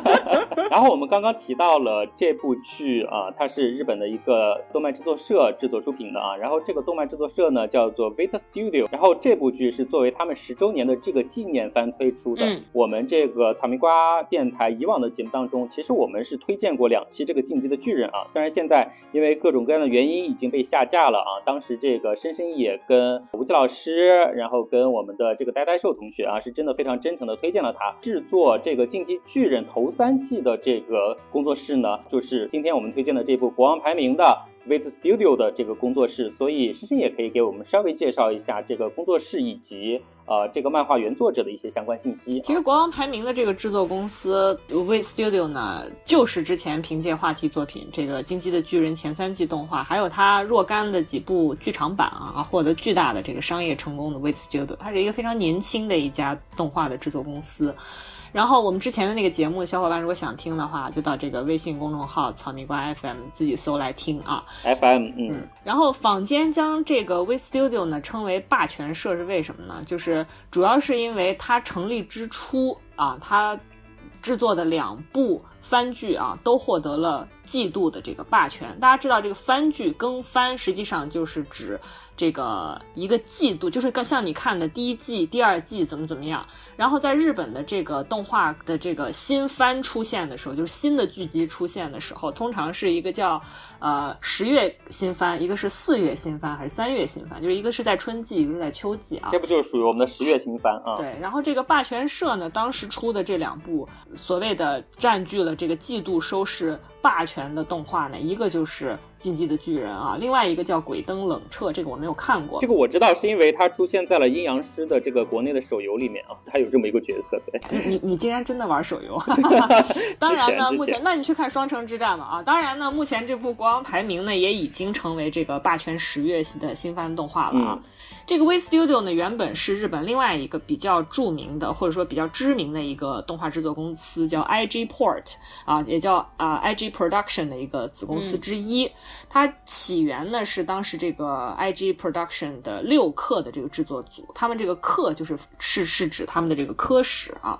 [LAUGHS] 然后我们刚刚提到了这部剧啊，它是日本的一个动漫制作社制作出品的啊。然后这个动漫制作社呢叫做 Vita Studio。然后这部剧是作为他们十周年的这个纪念番推出的。我们这个草莓瓜电台以往的节目当中，其实我们是推荐过两期这个进击的巨人啊。虽然现在因为各种各样的原因已经被下架了啊。当时这个深深也跟吴奇老师，然后跟我们的这个呆呆兽同学啊，是真的非常。真诚的推荐了他制作这个《进击巨人》头三季的这个工作室呢，就是今天我们推荐的这部《国王排名》的 Vit Studio 的这个工作室。所以诗诗也可以给我们稍微介绍一下这个工作室以及呃这个漫画原作者的一些相关信息。其实《国王排名》的这个制作公司 Vit Studio 呢，就是之前凭借话题作品这个《进击的巨人》前三季动画，还有它若干的几部剧场版啊，获得巨大的这个商业成功的 Vit Studio，它是一个非常年轻的一家动画的制作公司。然后我们之前的那个节目，小伙伴如果想听的话，就到这个微信公众号“草泥瓜 FM” 自己搜来听啊。FM，嗯。然后坊间将这个 V Studio 呢称为霸权社是为什么呢？就是主要是因为它成立之初啊，它制作的两部番剧啊都获得了季度的这个霸权。大家知道这个番剧更番实际上就是指。这个一个季度就是更像你看的第一季、第二季怎么怎么样。然后在日本的这个动画的这个新番出现的时候，就是新的剧集出现的时候，通常是一个叫呃十月新番，一个是四月新番，还是三月新番？就是一个是在春季，一个是在秋季啊。这不就是属于我们的十月新番啊？对。然后这个霸权社呢，当时出的这两部所谓的占据了这个季度收视霸权的动画呢，一个就是。进击的巨人》啊，另外一个叫《鬼灯冷彻》，这个我没有看过。这个我知道，是因为它出现在了阴阳师的这个国内的手游里面啊，它有这么一个角色。对，你你竟然真的玩手游？[LAUGHS] 当然呢，目前那你去看《双城之战》嘛啊，当然呢，目前这部国王排名呢也已经成为这个霸权十月系的新番动画了啊。这个 We Studio 呢，原本是日本另外一个比较著名的或者说比较知名的一个动画制作公司，叫 IG Port 啊，也叫啊 IG Production 的一个子公司之一。它起源呢是当时这个 IG Production 的六课的这个制作组，他们这个课就是是是指他们的这个科室啊。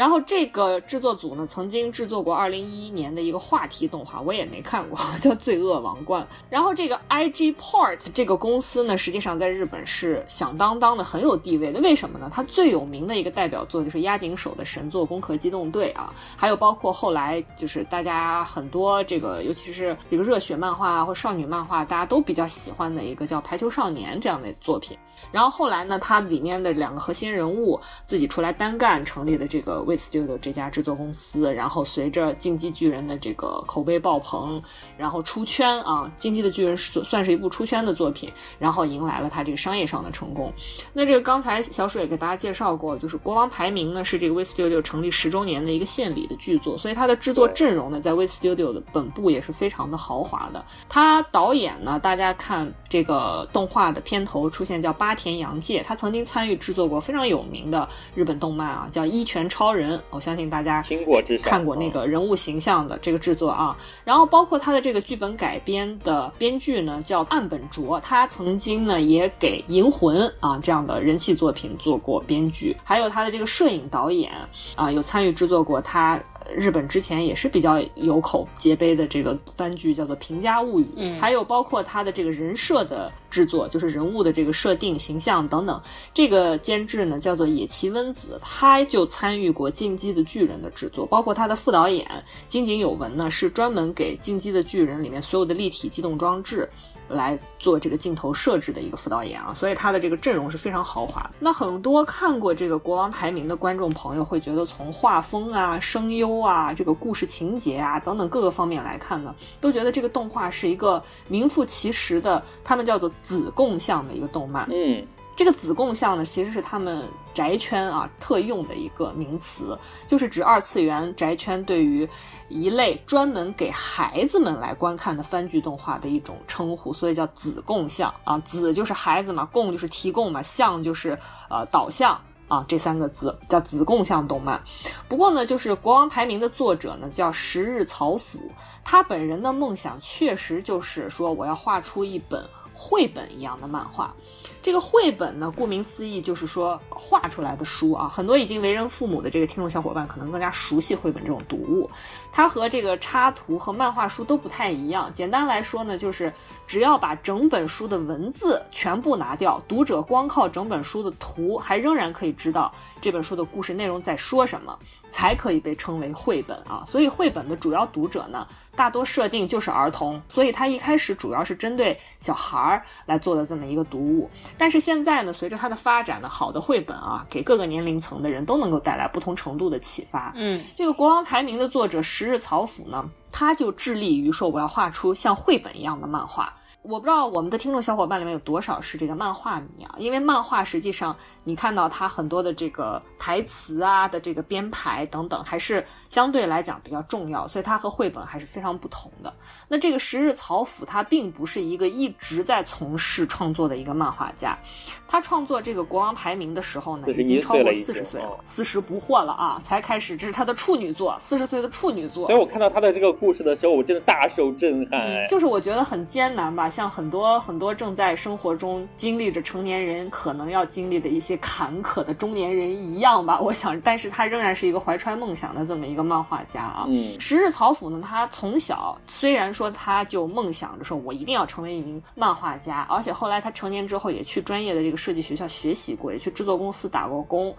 然后这个制作组呢，曾经制作过二零一一年的一个话题动画，我也没看过，[LAUGHS] 叫《罪恶王冠》。然后这个 IG Port 这个公司呢，实际上在日本是响当当的，很有地位的。为什么呢？它最有名的一个代表作就是押井守的神作《攻壳机动队》啊，还有包括后来就是大家很多这个，尤其是比如热血漫画或少女漫画，大家都比较喜欢的一个叫《排球少年》这样的作品。然后后来呢，它里面的两个核心人物自己出来单干，成立的这个 We Studio 这家制作公司。然后随着《进击巨人》的这个口碑爆棚，然后出圈啊，《进击的巨人》算算是一部出圈的作品，然后迎来了它这个商业上的成功。那这个刚才小水也给大家介绍过，就是《国王排名》呢是这个 We Studio 成立十周年的一个献礼的剧作，所以它的制作阵容呢在 We Studio 的本部也是非常的豪华的。它导演呢，大家看这个动画的片头出现叫八八。田洋介，他曾经参与制作过非常有名的日本动漫啊，叫《一拳超人》。我相信大家听过、看过那个人物形象的这个制作啊。然后包括他的这个剧本改编的编剧呢，叫岸本卓，他曾经呢也给《银魂》啊这样的人气作品做过编剧。还有他的这个摄影导演啊，有参与制作过他。日本之前也是比较有口皆碑的这个番剧，叫做《平家物语》，嗯，还有包括他的这个人设的制作，就是人物的这个设定、形象等等。这个监制呢叫做野崎温子，他就参与过《进击的巨人》的制作，包括他的副导演金井有文呢，是专门给《进击的巨人》里面所有的立体机动装置。来做这个镜头设置的一个副导演啊，所以他的这个阵容是非常豪华的。那很多看过这个《国王排名》的观众朋友会觉得，从画风啊、声优啊、这个故事情节啊等等各个方面来看呢，都觉得这个动画是一个名副其实的，他们叫做子共向的一个动漫。嗯。这个子共向呢，其实是他们宅圈啊特用的一个名词，就是指二次元宅圈对于一类专门给孩子们来观看的番剧动画的一种称呼，所以叫子共向啊。子就是孩子嘛，共就是提供嘛，向就是呃导向啊，这三个字叫子贡向动漫。不过呢，就是《国王排名》的作者呢叫十日草辅，他本人的梦想确实就是说我要画出一本绘本一样的漫画。这个绘本呢，顾名思义就是说画出来的书啊。很多已经为人父母的这个听众小伙伴可能更加熟悉绘本这种读物。它和这个插图和漫画书都不太一样。简单来说呢，就是只要把整本书的文字全部拿掉，读者光靠整本书的图，还仍然可以知道这本书的故事内容在说什么，才可以被称为绘本啊。所以绘本的主要读者呢，大多设定就是儿童，所以它一开始主要是针对小孩儿来做的这么一个读物。但是现在呢，随着它的发展呢，好的绘本啊，给各个年龄层的人都能够带来不同程度的启发。嗯，这个《国王排名》的作者十日草辅呢，他就致力于说，我要画出像绘本一样的漫画。我不知道我们的听众小伙伴里面有多少是这个漫画迷啊？因为漫画实际上你看到它很多的这个台词啊的这个编排等等，还是相对来讲比较重要，所以它和绘本还是非常不同的。那这个十日草辅他并不是一个一直在从事创作的一个漫画家，他创作这个国王排名的时候呢，已经超过四十岁了，四十不惑了啊，才开始，这是他的处女作，四十岁的处女作。所以我看到他的这个故事的时候，我真的大受震撼。就是我觉得很艰难吧。像很多很多正在生活中经历着成年人可能要经历的一些坎坷的中年人一样吧，我想，但是他仍然是一个怀揣梦想的这么一个漫画家啊。嗯，十日草辅呢，他从小虽然说他就梦想着说我一定要成为一名漫画家，而且后来他成年之后也去专业的这个设计学校学习过，也去制作公司打过工。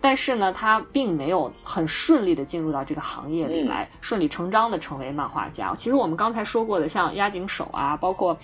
但是呢，他并没有很顺利的进入到这个行业里来，顺理成章的成为漫画家。其实我们刚才说过的，像押井守啊，包括。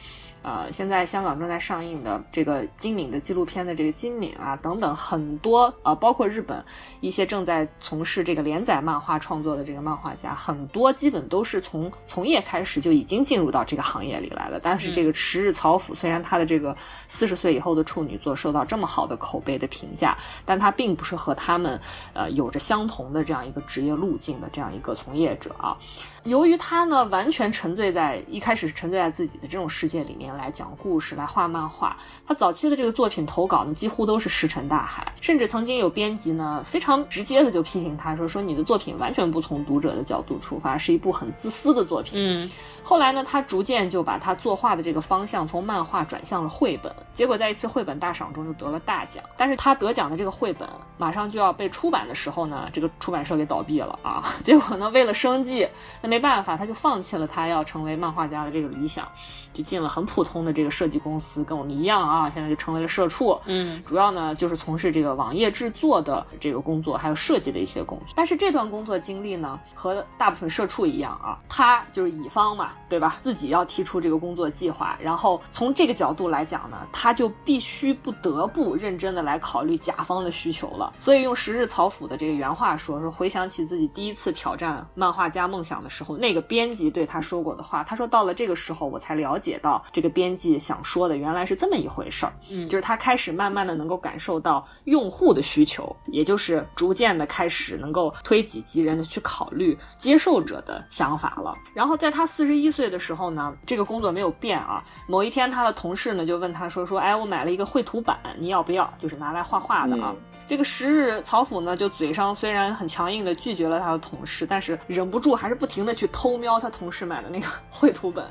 呃，现在香港正在上映的这个金敏的纪录片的这个金敏啊，等等很多呃，包括日本一些正在从事这个连载漫画创作的这个漫画家，很多基本都是从从业开始就已经进入到这个行业里来了。但是这个迟日草辅虽然他的这个四十岁以后的处女作受到这么好的口碑的评价，但他并不是和他他们呃有着相同的这样一个职业路径的这样一个从业者啊。由于他呢完全沉醉在一开始是沉醉在自己的这种世界里面来讲故事来画漫画，他早期的这个作品投稿呢几乎都是石沉大海，甚至曾经有编辑呢非常直接的就批评他说说你的作品完全不从读者的角度出发，是一部很自私的作品。嗯。后来呢，他逐渐就把他作画的这个方向从漫画转向了绘本，结果在一次绘本大赏中就得了大奖。但是他得奖的这个绘本马上就要被出版的时候呢，这个出版社给倒闭了啊！[LAUGHS] 结果呢，为了生计，那没办法，他就放弃了他要成为漫画家的这个理想，就进了很普通的这个设计公司，跟我们一样啊，现在就成为了社畜。嗯，主要呢就是从事这个网页制作的这个工作，还有设计的一些工作。但是这段工作经历呢，和大部分社畜一样啊，他就是乙方嘛。对吧？自己要提出这个工作计划，然后从这个角度来讲呢，他就必须不得不认真的来考虑甲方的需求了。所以用十日草辅的这个原话说，说回想起自己第一次挑战漫画家梦想的时候，那个编辑对他说过的话，他说到了这个时候，我才了解到这个编辑想说的原来是这么一回事儿。嗯，就是他开始慢慢的能够感受到用户的需求，也就是逐渐的开始能够推己及人的去考虑接受者的想法了。然后在他四十一岁。的时候呢，这个工作没有变啊。某一天，他的同事呢就问他说：“说，哎，我买了一个绘图板，你要不要？就是拿来画画的啊。”这个时日曹府呢，就嘴上虽然很强硬的拒绝了他的同事，但是忍不住还是不停的去偷瞄他同事买的那个 [LAUGHS] 绘图本。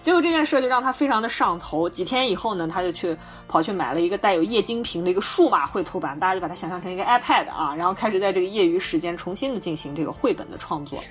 结果这件事就让他非常的上头。几天以后呢，他就去跑去买了一个带有液晶屏的一个数码绘图板，大家就把它想象成一个 iPad 啊，然后开始在这个业余时间重新的进行这个绘本的创作。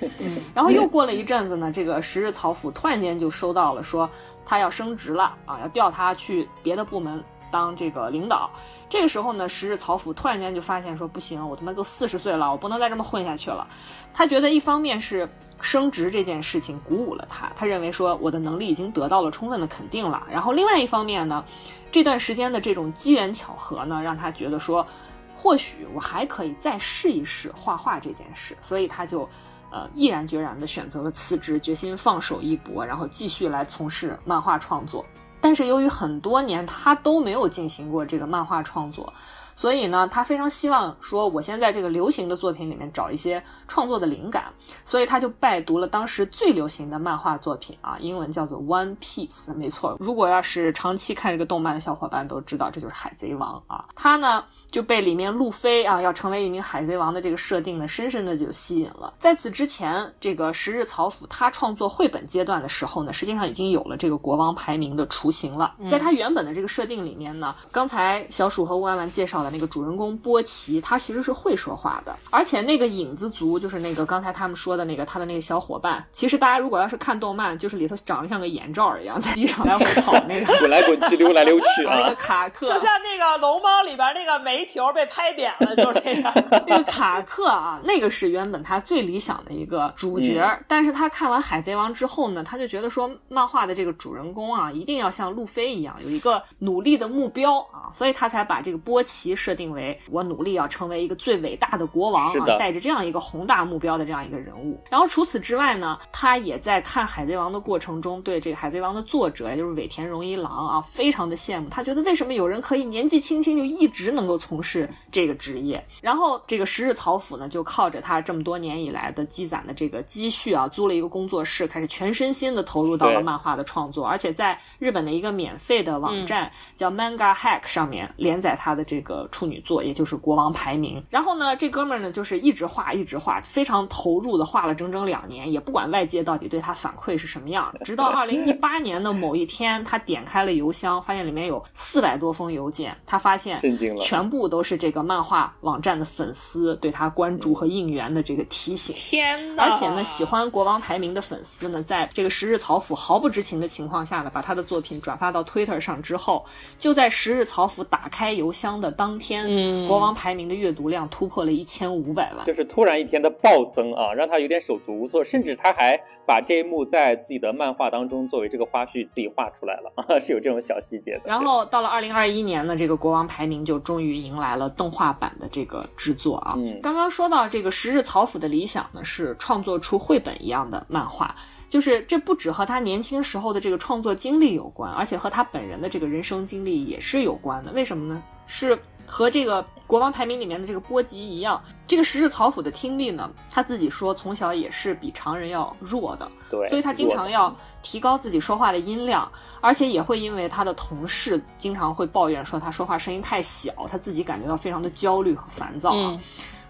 然后又过了一阵子呢，这个十日草府突然间就收到了说他要升职了啊，要调他去别的部门当这个领导。这个时候呢，时日草府突然间就发现说不行，我他妈都四十岁了，我不能再这么混下去了。他觉得一方面是。升职这件事情鼓舞了他，他认为说我的能力已经得到了充分的肯定了。然后另外一方面呢，这段时间的这种机缘巧合呢，让他觉得说，或许我还可以再试一试画画这件事。所以他就，呃，毅然决然地选择了辞职，决心放手一搏，然后继续来从事漫画创作。但是由于很多年他都没有进行过这个漫画创作。所以呢，他非常希望说，我先在这个流行的作品里面找一些创作的灵感，所以他就拜读了当时最流行的漫画作品啊，英文叫做《One Piece》，没错。如果要是长期看这个动漫的小伙伴都知道，这就是海贼王啊。他呢就被里面路飞啊要成为一名海贼王的这个设定呢，深深的就吸引了。在此之前，这个十日草辅他创作绘本阶段的时候呢，实际上已经有了这个国王排名的雏形了。在他原本的这个设定里面呢，刚才小鼠和乌安丸介绍的。那个主人公波奇，他其实是会说话的，而且那个影子族就是那个刚才他们说的那个他的那个小伙伴，其实大家如果要是看动漫，就是里头长得像个眼罩一样，在地上来回跑那个，[LAUGHS] 滚来滚去，溜来溜去啊，[LAUGHS] 那个卡克，就像那个龙猫里边那个煤球被拍扁了，就是那个那个卡克啊，那个是原本他最理想的一个主角，但是他看完海贼王之后呢，他就觉得说漫画的这个主人公啊，一定要像路飞一样有一个努力的目标啊，所以他才把这个波奇。设定为我努力要成为一个最伟大的国王啊，带着这样一个宏大目标的这样一个人物。然后除此之外呢，他也在看《海贼王》的过程中，对这个《海贼王》的作者，也就是尾田荣一郎啊，非常的羡慕。他觉得为什么有人可以年纪轻轻就一直能够从事这个职业？然后这个十日草辅呢，就靠着他这么多年以来的积攒的这个积蓄啊，租了一个工作室，开始全身心的投入到了漫画的创作，而且在日本的一个免费的网站叫 Manga Hack 上面连载他的这个。处女座，也就是国王排名。然后呢，这哥们儿呢，就是一直画，一直画，非常投入的画了整整两年，也不管外界到底对他反馈是什么样的。直到二零一八年的某一天，他点开了邮箱，发现里面有四百多封邮件，他发现震惊了全部都是这个漫画网站的粉丝对他关注和应援的这个提醒。天哪！而且呢，喜欢国王排名的粉丝呢，在这个十日草辅毫不知情的情况下呢，把他的作品转发到 Twitter 上之后，就在十日草辅打开邮箱的当。当天，嗯国王排名的阅读量突破了一千五百万。就是突然一天的暴增啊，让他有点手足无措，甚至他还把这一幕在自己的漫画当中作为这个花絮自己画出来了 [LAUGHS] 啊，是有这种小细节的。然后到了二零二一年呢，这个国王排名就终于迎来了动画版的这个制作啊。嗯刚刚说到这个十日草辅的理想呢，是创作出绘本一样的漫画。就是这不只和他年轻时候的这个创作经历有关，而且和他本人的这个人生经历也是有关的。为什么呢？是和这个国王排名里面的这个波吉一样，这个十日草府的听力呢，他自己说从小也是比常人要弱的，对，所以他经常要提高自己说话的音量，而且也会因为他的同事经常会抱怨说他说话声音太小，他自己感觉到非常的焦虑和烦躁啊。嗯。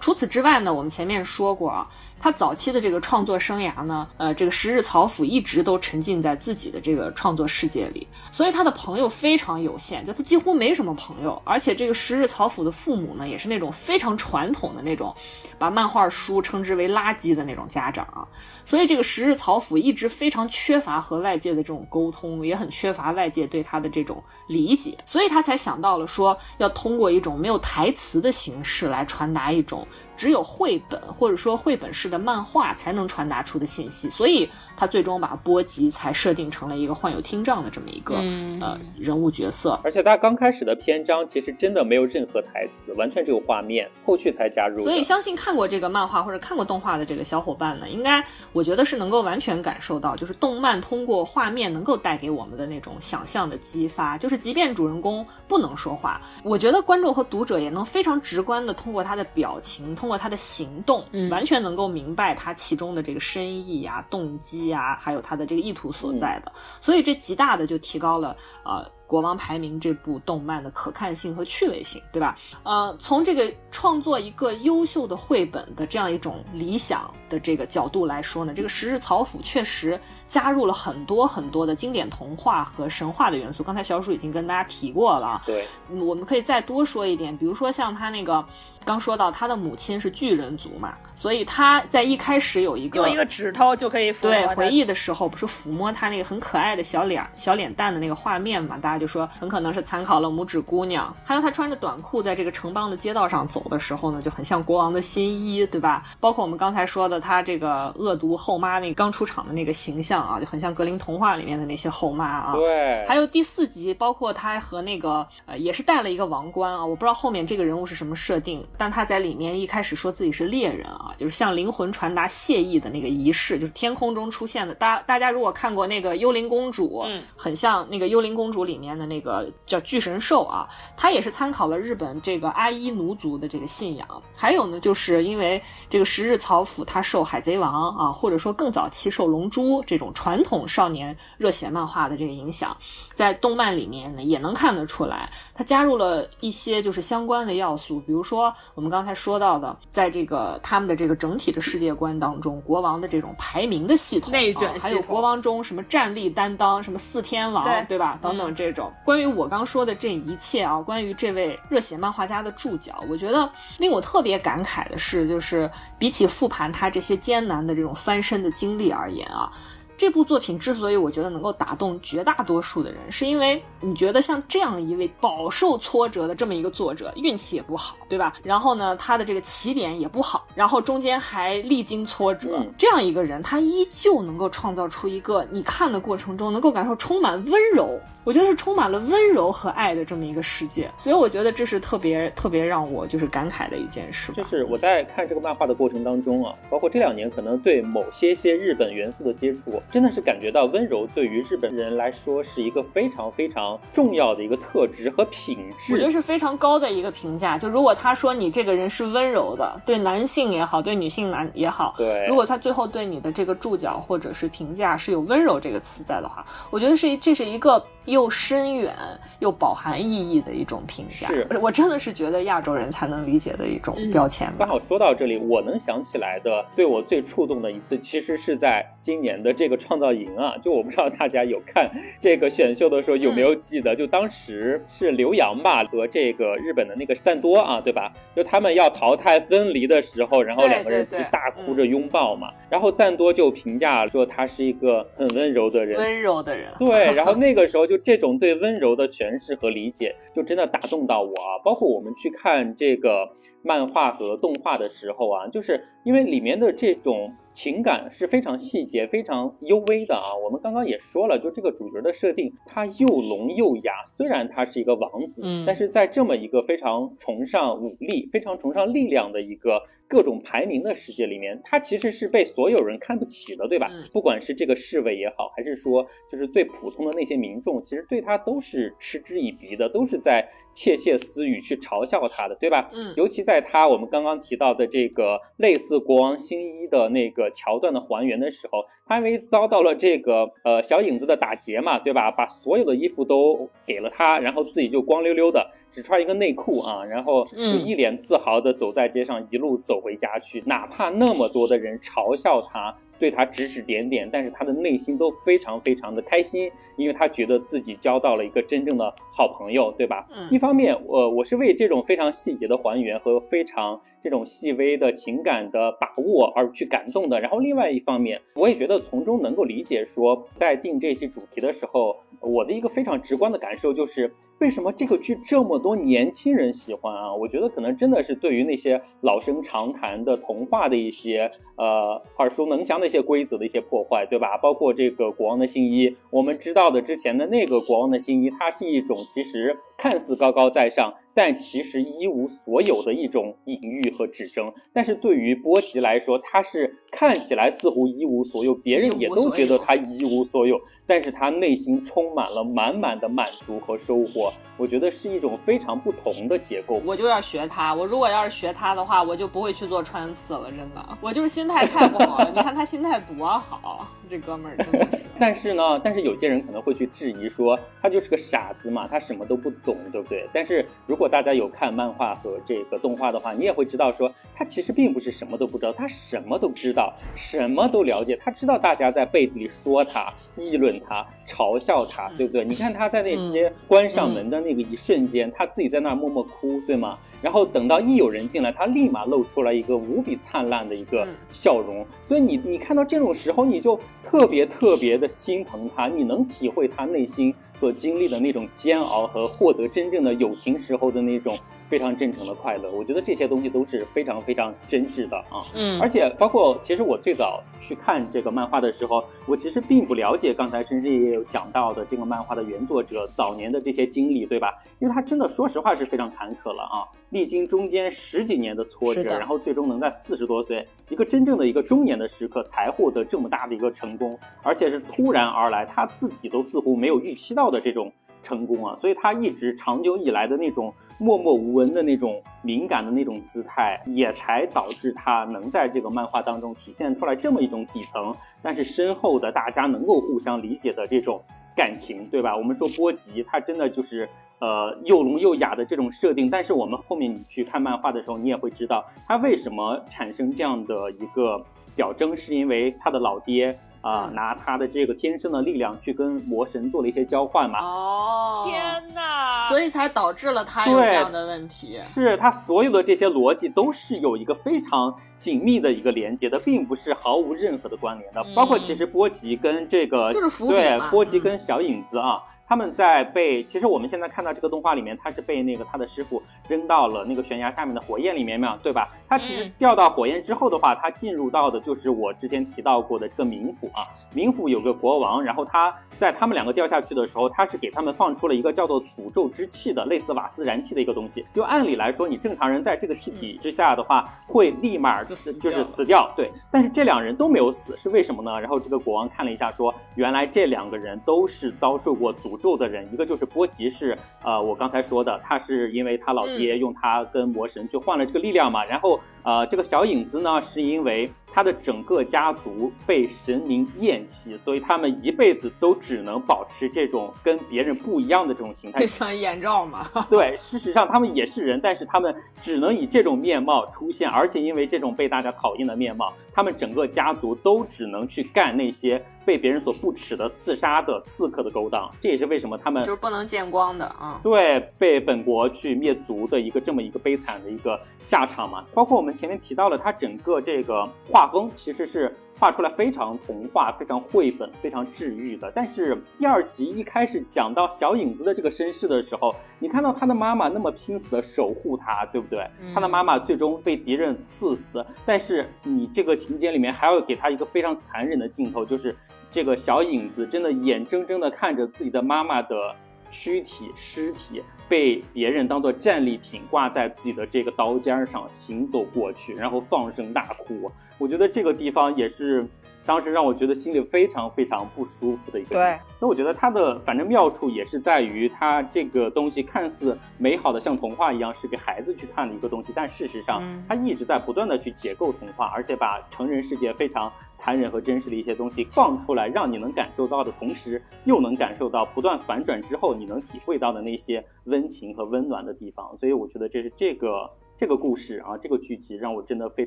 除此之外呢，我们前面说过啊，他早期的这个创作生涯呢，呃，这个十日草辅一直都沉浸在自己的这个创作世界里，所以他的朋友非常有限，就他几乎没什么朋友，而且这个十日草辅的父母呢，也是那种非常传统的那种，把漫画书称之为垃圾的那种家长啊，所以这个十日草辅一直非常缺乏和外界的这种沟通，也很缺乏外界对他的这种理解，所以他才想到了说要通过一种没有台词的形式来传达一种只有绘本或者说绘本式的漫画才能传达出的信息，所以他最终把波吉才设定成了一个患有听障的这么一个、嗯呃人物角色。而且他刚开始的篇章其实真的没有任何台词，完全只有画面，后续才加入。所以，相信看过这个漫画或者看过动画的这个小伙伴呢，应该我觉得是能够完全感受到，就是动漫通过画面能够带给我们的那种想象的激发。就是即便主人公不能说话，我觉得观众和读者也能非常直观的通过他的表情，通过他的行动，嗯完全能够明白他其中的这个深意啊、动机啊，还有他的这个意图所在的。所以，这极大的就提高了呃。国王排名这部动漫的可看性和趣味性，对吧？呃，从这个创作一个优秀的绘本的这样一种理想的这个角度来说呢，这个十日草辅确实加入了很多很多的经典童话和神话的元素。刚才小鼠已经跟大家提过了啊，对，嗯我们可以再多说一点，比如说像他那个刚说到他的母亲是巨人族嘛，所以他在一开始有一个用一个指头就可以抚摸对回忆的时候，不是抚摸他那个很可爱的小脸小脸蛋的那个画面嘛？大家就说很可能是参考了拇指姑娘。还有她穿着短裤在这个城邦的街道上走的时候呢，就很像国王的新衣，对吧？包括我们刚才说的，她这个恶毒后妈那个刚出场的那个形象啊，就很像格林童话里面的那些后妈啊。对，还有第四集，包括他和那个呃，也是戴了一个王冠啊，我不知道后面这个人物是什么设定，但他在里面一开始说自己是猎人啊，就是向灵魂传达谢意的那个仪式，就是天空中出现的。大大家如果看过那个幽灵公主，嗯，很像那个幽灵公主里面的那个叫巨神兽啊，它也是参考了日本这个阿伊奴族的这个信仰。还有呢，就是因为这个十日草辅他受海贼王啊，或者说更早期受龙珠这种传统少年热血漫画的这个影响，在动漫里面呢也能看得出来，它加入了一些就是相关的要素，比如说我们刚才说到的，在这个他们的这个整体的世界观当中，国王的这种排名的系统，内卷啊还有国王中什么战力担当，什么四天王，对对吧？等等这种。关于我刚说的这一切啊，关于这位热血漫画家的注脚，我觉得令我特别感慨的是，就是比起复盘他这些艰难的这种翻身的经历而言啊。这部作品之所以我觉得能够打动绝大多数的人，是因为你觉得像这样一位饱受挫折的这么一个作者，运气也不好，对吧？然后呢，他的这个起点也不好，然后中间还历经挫折，嗯这样一个人，他依旧能够创造出一个你看的过程中能够感受充满温柔，我觉得是充满了温柔和爱的这么一个世界。所以我觉得这是特别特别让我就是感慨的一件事。就是我在看这个漫画的过程当中啊，包括这两年可能对某些些日本元素的接触，真的是感觉到温柔对于日本人来说是一个非常非常重要的一个特质和品质。我觉得是非常高的一个评价。就如果他说你这个人是温柔的，对男性也好，对女性男也好，对如果他最后对你的这个注脚或者是评价是有温柔这个词在的话，我觉得是这是一个又深远又饱含意义的一种评价。是我真的是觉得亚洲人才能理解的一种嗯标签吧。刚好说到这里，我能想起来的，对我最触动的一次，其实是在今年的这个创造营啊。就我不知道大家有看这个选秀的时候有没有记得，就当时是刘洋吧和这个日本的那个赞多啊，对吧？就他们要淘汰分离的时候，然后两个人就大哭着拥抱嘛。然后赞多就评价说他是一个很温柔的人，温柔的人，对，然后 [LAUGHS] 那个时候就这种对温柔的诠释和理解，就真的打动到我啊！包括我们去看这个漫画和动画的时候啊，就是因为里面的这种。情感是非常细节、非常幽微的啊！我们刚刚也说了，就这个主角的设定，他又聋又哑。虽然他是一个王子，但是在这么一个非常崇尚武力、非常崇尚力量的一个各种排名的世界里面，他其实是被所有人看不起的，对吧？不管是这个侍卫也好，还是说就是最普通的那些民众，其实对他都是嗤之以鼻的，都是在窃窃私语去嘲笑他的，对吧？嗯，尤其在他我们刚刚提到的这个类似国王新一的那个。桥段的还原的时候，他因为遭到了这个呃小影子的打劫嘛，对吧？把所有的衣服都给了他，然后自己就光溜溜的，只穿一个内裤啊，然后就一脸自豪的走在街上，一路走回家去，哪怕那么多的人嘲笑他。对他指指点点，但是他的内心都非常非常的开心，因为他觉得自己交到了一个真正的好朋友，对吧？嗯，一方面，我我是为这种非常细节的还原和非常这种细微的情感的把握而去感动的。然后另外一方面，我也觉得从中能够理解说，在定这期主题的时候，我的一个非常直观的感受就是。为什么这个剧这么多年轻人喜欢啊？我觉得可能真的是对于那些老生常谈的童话的一些呃耳熟能详的一些规则的一些破坏，对吧？包括这个国王的新衣，我们知道的之前的那个国王的新衣，它是一种其实看似高高在上。但其实一无所有的一种隐喻和指征，但是对于波奇来说，他是看起来似乎一无所有，别人也都觉得他一无所有，但是他内心充满了满满的满足和收获。我觉得是一种非常不同的结构。我就要学他，我如果要是学他的话，我就不会去做穿刺了，真的，我就是心态太不好了。[LAUGHS] 你看他心态多好，这哥们儿真的是。[LAUGHS] 但是呢，但是有些人可能会去质疑说，他就是个傻子嘛，他什么都不懂，对不对？但是如果大家有看漫画和这个动画的话，你也会知道，说他其实并不是什么都不知道，他什么都知道，什么都了解。他知道大家在背地里说他、议论他、嘲笑他，对不对？你看他在那些关上门的那个一瞬间，他自己在那儿默默哭，对吗？然后等到一有人进来，他立马露出来一个无比灿烂的一个笑容。所以你你看到这种时候，你就特别特别的心疼他，你能体会他内心所经历的那种煎熬和获得真正的友情时候的那种。非常真诚的快乐，我觉得这些东西都是非常非常真挚的啊。嗯，而且包括其实我最早去看这个漫画的时候，我其实并不了解刚才甚至也有讲到的这个漫画的原作者早年的这些经历，对吧？因为他真的说实话是非常坎坷了啊，历经中间十几年的挫折，然后最终能在四十多岁一个真正的一个中年的时刻才获得这么大的一个成功，而且是突然而来，他自己都似乎没有预期到的这种。成功啊！所以他一直长久以来的那种默默无闻的那种敏感的那种姿态，也才导致他能在这个漫画当中体现出来这么一种底层，但是深厚的大家能够互相理解的这种感情，对吧？我们说波吉，他真的就是呃又聋又哑的这种设定，但是我们后面你去看漫画的时候，你也会知道他为什么产生这样的一个表征，是因为他的老爹。啊，拿他的这个天生的力量去跟魔神做了一些交换嘛？哦，天哪！所以才导致了他有这样的问题。是他所有的这些逻辑都是有一个非常紧密的一个连接的，并不是毫无任何的关联的。包括其实波吉跟这个就是对波吉跟小影子啊。他们在被，其实我们现在看到这个动画里面，他是被那个他的师傅扔到了那个悬崖下面的火焰里面嘛，对吧？他其实掉到火焰之后的话，他进入到的就是我之前提到过的这个冥府啊。冥府有个国王，然后他在他们两个掉下去的时候，他是给他们放出了一个叫做诅咒之气的，类似瓦斯燃气的一个东西。就按理来说，你正常人在这个气体之下的话，会立马就是死掉。对，但是这两人都没有死，是为什么呢？然后这个国王看了一下，说原来这两个人都是遭受过诅。咒的人，一个就是波吉，是呃，我刚才说的，他是因为他老爹用他跟魔神去换了这个力量嘛，然后呃，这个小影子呢，是因为。他的整个家族被神明厌弃，所以他们一辈子都只能保持这种跟别人不一样的这种形态，[LAUGHS] 像眼罩嘛。对，事实上他们也是人，但是他们只能以这种面貌出现，而且因为这种被大家讨厌的面貌，他们整个家族都只能去干那些被别人所不耻的刺杀的刺客的勾当。这也是为什么他们就是不能见光的啊。对，被本国去灭族的一个这么一个悲惨的一个下场嘛。包括我们前面提到了他整个这个画。风其实是画出来非常童话、非常绘本、非常治愈的。但是第二集一开始讲到小影子的这个身世的时候，你看到他的妈妈那么拼死的守护他，对不对？他的妈妈最终被敌人刺死，但是你这个情节里面还要给他一个非常残忍的镜头，就是这个小影子真的眼睁睁的看着自己的妈妈的躯体尸体被别人当做战利品挂在自己的这个刀尖上行走过去，然后放声大哭。我觉得这个地方也是。当时让我觉得心里非常非常不舒服的一个。对，那我觉得它的反正妙处也是在于它这个东西看似美好的像童话一样是给孩子去看的一个东西，但事实上它一直在不断的去解构童话，而且把成人世界非常残忍和真实的一些东西放出来，让你能感受到的同时，又能感受到不断反转之后你能体会到的那些温情和温暖的地方。所以我觉得这是这个。这个故事啊，这个剧集让我真的非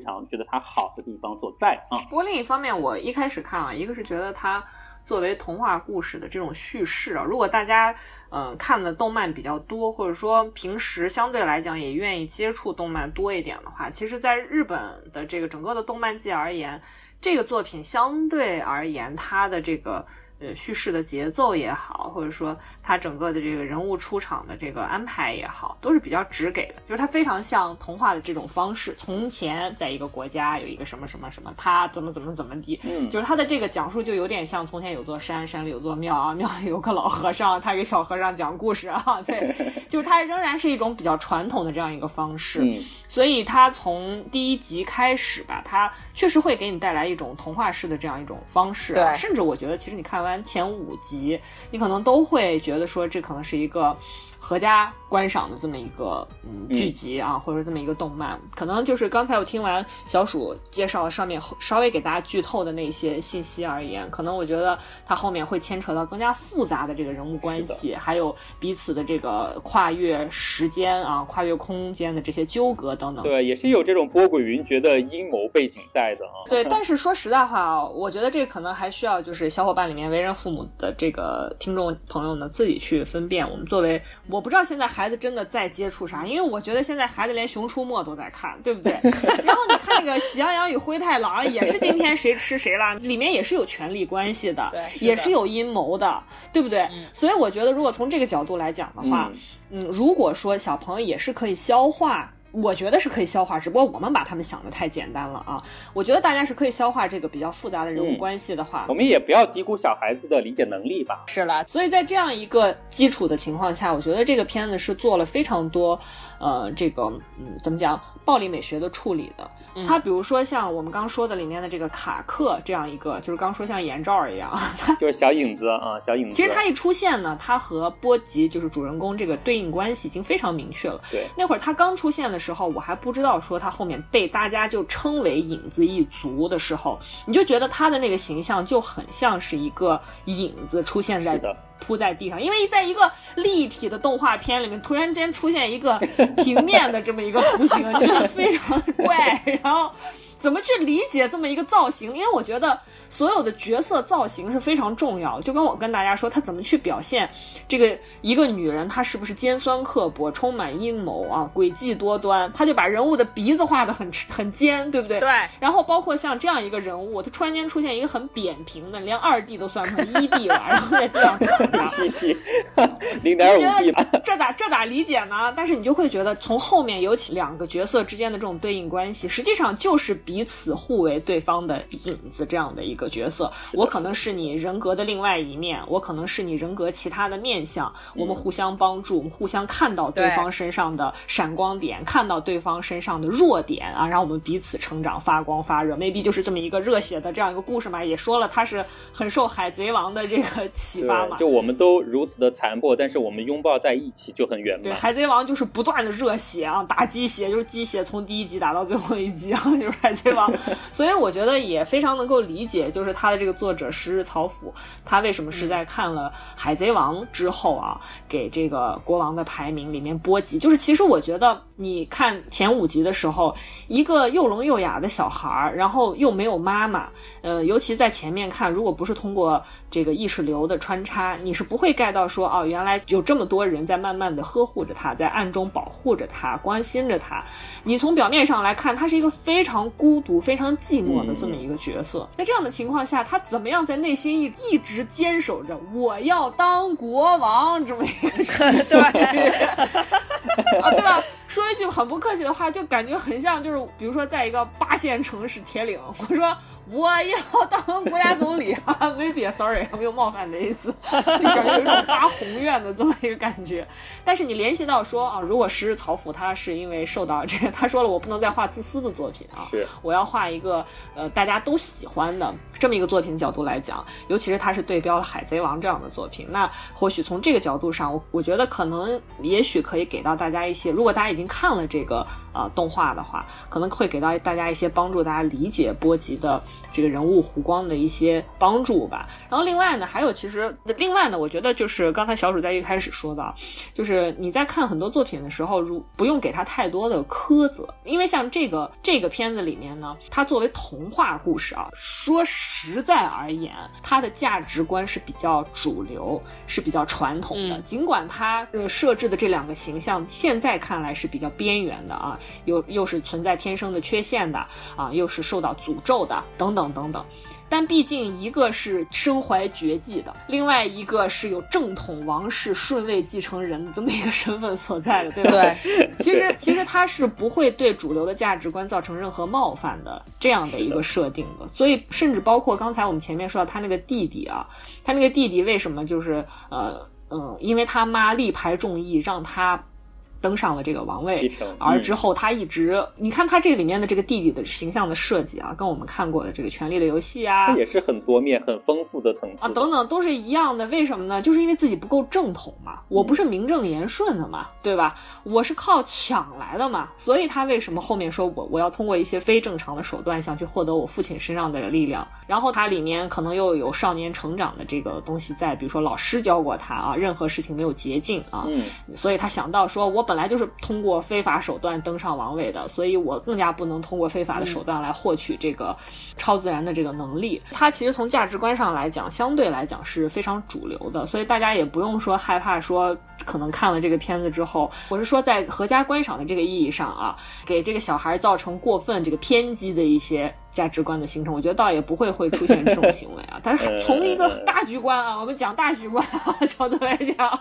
常觉得它好的地方所在啊。不过另一方面，我一开始看啊，一个是觉得它作为童话故事的这种叙事啊，如果大家嗯看的动漫比较多，或者说平时相对来讲也愿意接触动漫多一点的话，其实，在日本的这个整个的动漫界而言，这个作品相对而言它的这个。呃，叙事的节奏也好，或者说他整个的这个人物出场的这个安排也好，都是比较直给的，就是它非常像童话的这种方式。从前在一个国家有一个什么什么什么，他怎么怎么怎么地，嗯，就是他的这个讲述就有点像从前有座山，山里有座庙啊，庙里有个老和尚，他给小和尚讲故事啊，[LAUGHS] 对，[LAUGHS] 就是他仍然是一种比较传统的这样一个方式。所以他从第一集开始吧，他确实会给你带来一种童话式的这样一种方式，对，甚至我觉得其实你看完。前五集，你可能都会觉得说，这可能是一个。合家观赏的这么一个嗯剧集啊，或者说这么一个动漫，可能就是刚才我听完小鼠介绍上面稍微给大家剧透的那些信息而言，可能我觉得它后面会牵扯到更加复杂的这个人物关系，还有彼此的这个跨越时间啊、跨越空间的这些纠葛等等。对，也是有这种波诡云谲的阴谋背景在的啊。对，但是说实在话啊，我觉得这可能还需要就是小伙伴里面为人父母的这个听众朋友呢自己去分辨。我们作为我不知道现在孩子真的在接触啥，因为我觉得现在孩子连《熊出没》都在看，对不对？[LAUGHS] 然后你看那个《喜羊羊与灰太狼》，也是今天谁 [LAUGHS] 吃谁了，里面也是有权力关系的，也是有阴谋的，对不对？所以我觉得，如果从这个角度来讲的话，嗯，如果说小朋友也是可以消化。我觉得是可以消化，只不过我们把他们想的太简单了啊！我觉得大家是可以消化这个比较复杂的人物关系的话，我们也不要低估小孩子的理解能力吧。是了，所以在这样一个基础的情况下，我觉得这个片子是做了非常多，呃，这个嗯，怎么讲？暴力美学的处理的，它比如说像我们刚说的里面的这个卡克这样一个，就是刚说像眼罩一样，[LAUGHS] 就是小影子啊，小影子。其实它一出现呢，它和波吉就是主人公这个对应关系已经非常明确了。对，那会儿他刚出现的时候，我还不知道说他后面被大家就称为影子一族的时候，你就觉得他的那个形象就很像是一个影子出现在的。铺在地上，因为在一个立体的动画片里面，突然之间出现一个平面的这么一个图形，[LAUGHS] 就非常怪。然后，怎么去理解这么一个造型？因为我觉得。所有的角色造型是非常重要的，就跟我跟大家说，他怎么去表现这个一个女人，她是不是尖酸刻薄、充满阴谋啊、诡计多端？他就把人物的鼻子画的很很尖，对不对？对。然后包括像这样一个人物，他突然间出现一个很扁平的，连二 D 都算不上一 D 了，然后在地上躺着，[LAUGHS] 一 D，[LAUGHS] 零点五 D 这咋这咋理解呢？但是你就会觉得，从后面尤其两个角色之间的这种对应关系，实际上就是彼此互为对方的影子这样的一个。角色，我可能是你人格的另外一面，我可能是你人格其他的面相，我们互相帮助，我们互相看到对方身上的闪光点，看到对方身上的弱点啊，让我们彼此成长，发光发热。maybe 就是这么一个热血的这样一个故事嘛，也说了他是很受海贼王的这个启发嘛。就我们都如此的残破，但是我们拥抱在一起就很圆满。对，海贼王就是不断的热血啊，打鸡血，就是鸡血从第一集打到最后一集啊，[LAUGHS] 就是海贼对吧。[LAUGHS] 所以我觉得也非常能够理解。就是他的这个作者十日草辅，他为什么是在看了《海贼王》之后啊，给这个国王的排名里面波及？就是其实我觉得，你看前五集的时候，一个又聋又哑的小孩儿，然后又没有妈妈，呃，尤其在前面看，如果不是通过这个意识流的穿插，你是不会 get 到说，哦，原来有这么多人在慢慢的呵护着他，在暗中保护着他，关心着他。你从表面上来看，他是一个非常孤。孤独、非常寂寞的这么一个角色。在这样的情况下，他怎么样在内心一一直坚守着我要当国王这么一个 [LAUGHS] 对啊，对吧？说一句很不客气的话，就感觉很像，就是比如说在一个八线城市铁岭，我说我要当国家总理啊，没别 sorry，没有冒犯的意思，[LAUGHS] 就感觉有一种发宏愿的这么一个感觉。但是你联系到说啊，如果时日曹府他是因为受到这个，[LAUGHS] 他说了我不能再画自私的作品啊，我要画一个呃大家都喜欢的这么一个作品角度来讲，尤其是他是对标了《海贼王》这样的作品，那或许从这个角度上，我我觉得可能也许可以给到大家一些，如果大家已经。看了这个呃动画的话，可能会给到大家一些帮助，大家理解波吉的这个人物弧光的一些帮助吧。然后另外呢，还有其实另外呢，我觉得就是刚才小鼠在一开始说的，就是你在看很多作品的时候，如不用给他太多的苛责，因为像这个这个片子里面呢，它作为童话故事啊，说实在而言，它的价值观是比较主流，是比较传统的。尽管它呃设置的这两个形象现在看来是比较边缘的啊，又又是存在天生的缺陷的啊，又是受到诅咒的等等等等。但毕竟一个是身怀绝技的，另外一个是有正统王室顺位继承人的这么一个身份所在的，对吧？对。[LAUGHS] 其实其实他是不会对主流的价值观造成任何冒犯的这样的一个设定的。所以甚至包括刚才我们前面说到他那个弟弟啊，他那个弟弟为什么就是呃嗯，因为他妈力排众议让他。登上了这个王位，而之后他一直，你看他这里面的这个弟弟的形象的设计啊，跟我们看过的这个《权力的游戏》啊，也是很多面、很丰富的层次啊，等等都是一样的。为什么呢？就是因为自己不够正统嘛，我不是名正言顺的嘛，对吧？我是靠抢来的嘛，所以他为什么后面说我我要通过一些非正常的手段想去获得我父亲身上的力量？然后他里面可能又有少年成长的这个东西在，比如说老师教过他啊，任何事情没有捷径啊，所以他想到说我本。本来就是通过非法手段登上王位的，所以我更加不能通过非法的手段来获取这个超自然的这个能力。它其实从价值观上来讲，相对来讲是非常主流的，所以大家也不用说害怕说可能看了这个片子之后，我是说在合家观赏的这个意义上啊，给这个小孩造成过分这个偏激的一些。价值观的形成，我觉得倒也不会会出现这种行为啊。但是从一个大局观啊，我们讲大局观角度来讲，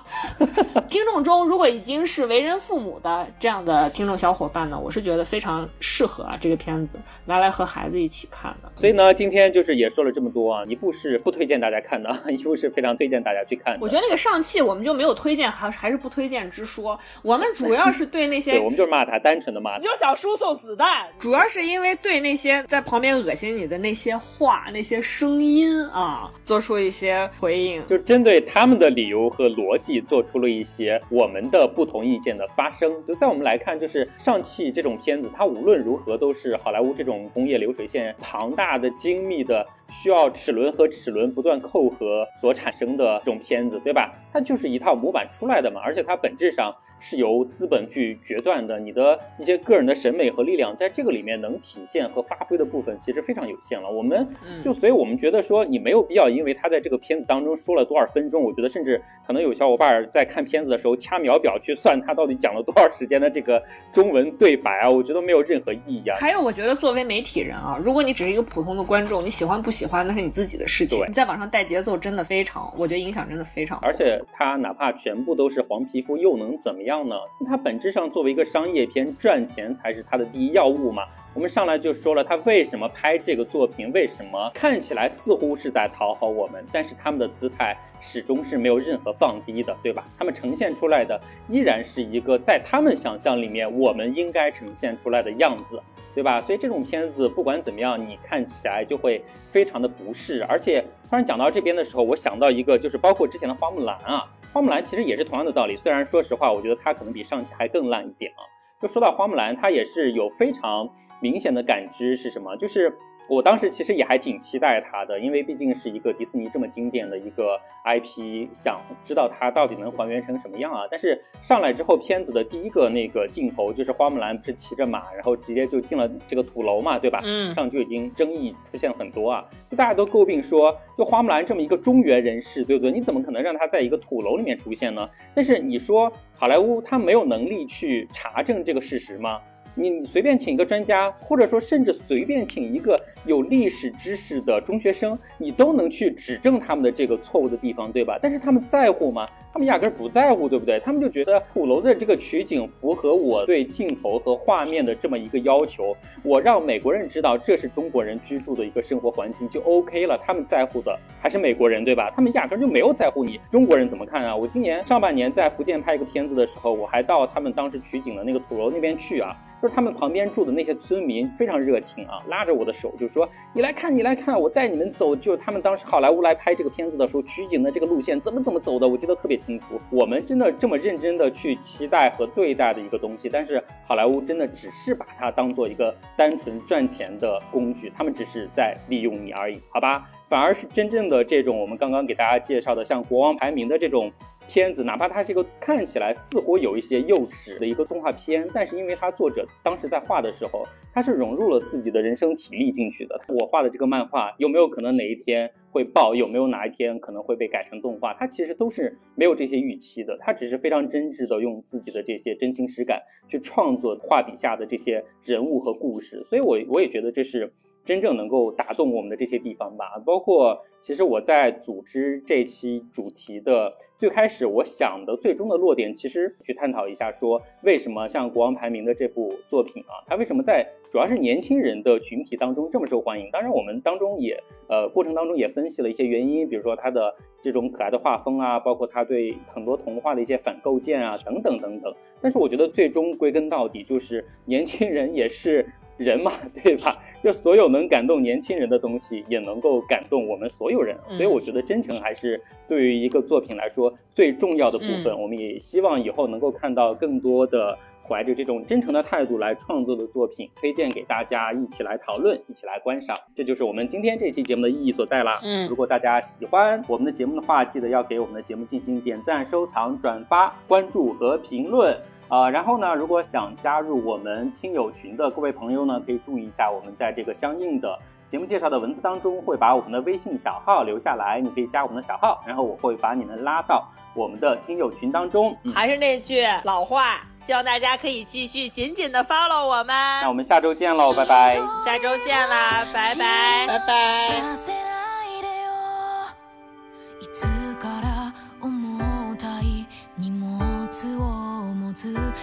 听众中如果已经是为人父母的这样的听众小伙伴呢，我是觉得非常适合啊这个片子拿来和孩子一起看的。所以呢，今天就是也说了这么多啊，一部是不推荐大家看的，[LAUGHS] 一部是非常推荐大家去看。我觉得那个上汽我们就没有推荐，还还是不推荐之说。我们主要是对那些，对我们就是骂他，单纯的骂他，你就想输送子弹。主要是因为对那些在旁。边恶心你的那些话、那些声音啊，做出一些回应，就针对他们的理由和逻辑，做出了一些我们的不同意见的发声。就在我们来看，就是上汽这种片子，它无论如何都是好莱坞这种工业流水线庞大的、精密的，需要齿轮和齿轮不断扣合所产生的这种片子，对吧？它就是一套模板出来的嘛，而且它本质上。是由资本去决断的，你的一些个人的审美和力量，在这个里面能体现和发挥的部分其实非常有限了。我们就所以，我们觉得说你没有必要，因为他在这个片子当中说了多少分钟，我觉得甚至可能有小伙伴在看片子的时候掐秒表去算他到底讲了多少时间的这个中文对白啊，我觉得没有任何意义啊。还有，我觉得作为媒体人啊，如果你只是一个普通的观众，你喜欢不喜欢那是你自己的事情。你在网上带节奏真的非常，我觉得影响真的非常。而且他哪怕全部都是黄皮肤，又能怎么样？样呢？它本质上作为一个商业片，赚钱才是它的第一要务嘛。我们上来就说了，他为什么拍这个作品？为什么看起来似乎是在讨好我们，但是他们的姿态始终是没有任何放低的，对吧？他们呈现出来的依然是一个在他们想象里面我们应该呈现出来的样子，对吧？所以这种片子不管怎么样，你看起来就会非常的不适。而且突然讲到这边的时候，我想到一个，就是包括之前的花木兰啊。花木兰其实也是同样的道理，虽然说实话，我觉得它可能比上期还更烂一点啊。就说到花木兰，她也是有非常明显的感知是什么，就是。我当时其实也还挺期待它的，因为毕竟是一个迪士尼这么经典的一个 IP，想知道它到底能还原成什么样啊。但是上来之后，片子的第一个那个镜头就是花木兰不是骑着马，然后直接就进了这个土楼嘛，对吧？嗯，上就已经争议出现很多啊，就大家都诟病说，就花木兰这么一个中原人士，对不对？你怎么可能让她在一个土楼里面出现呢？但是你说好莱坞他没有能力去查证这个事实吗？你随便请一个专家，或者说甚至随便请一个有历史知识的中学生，你都能去指正他们的这个错误的地方，对吧？但是他们在乎吗？他们压根儿不在乎，对不对？他们就觉得鼓楼的这个取景符合我对镜头和画面的这么一个要求，我让美国人知道这是中国人居住的一个生活环境就 OK 了。他们在乎的还是美国人，对吧？他们压根儿就没有在乎你中国人怎么看啊！我今年上半年在福建拍一个片子的时候，我还到他们当时取景的那个土楼那边去啊。就是他们旁边住的那些村民非常热情啊，拉着我的手就说：“你来看，你来看，我带你们走。”就他们当时好莱坞来拍这个片子的时候，取景的这个路线怎么怎么走的，我记得特别清楚。我们真的这么认真的去期待和对待的一个东西，但是好莱坞真的只是把它当做一个单纯赚钱的工具，他们只是在利用你而已，好吧？反而是真正的这种我们刚刚给大家介绍的，像《国王排名》的这种。片子哪怕它是一个看起来似乎有一些幼稚的一个动画片，但是因为它作者当时在画的时候，他是融入了自己的人生体力进去的。我画的这个漫画有没有可能哪一天会爆？有没有哪一天可能会被改成动画？它其实都是没有这些预期的。他只是非常真挚的用自己的这些真情实感去创作画笔下的这些人物和故事。所以，我我也觉得这是。真正能够打动我们的这些地方吧，包括其实我在组织这期主题的最开始，我想的最终的落点，其实去探讨一下，说为什么像《国王排名》的这部作品啊，它为什么在主要是年轻人的群体当中这么受欢迎？当然，我们当中也呃过程当中也分析了一些原因，比如说它的这种可爱的画风啊，包括它对很多童话的一些反构建啊，等等等等。但是我觉得最终归根到底，就是年轻人也是。人嘛，[LAUGHS] 对吧？就所有能感动年轻人的东西，也能够感动我们所有人。所以我觉得真诚还是对于一个作品来说最重要的部分。我们也希望以后能够看到更多的怀着这种真诚的态度来创作的作品，推荐给大家一起来讨论，一起来观赏。这就是我们今天这期节目的意义所在啦。嗯，如果大家喜欢我们的节目的话，记得要给我们的节目进行点赞、收藏、转发、关注和评论。啊，然后呢，如果想加入我们听友群的各位朋友呢，可以注意一下，我们在这个相应的节目介绍的文字当中会把我们的微信小号留下来，你可以加我们的小号，然后我会把你们拉到我们的听友群当中。还是那句老话，希望大家可以继续紧紧的 follow 我们。那我们下周见喽，拜拜。下周见啦，拜拜，拜拜。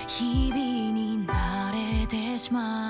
日々に慣れてしまう。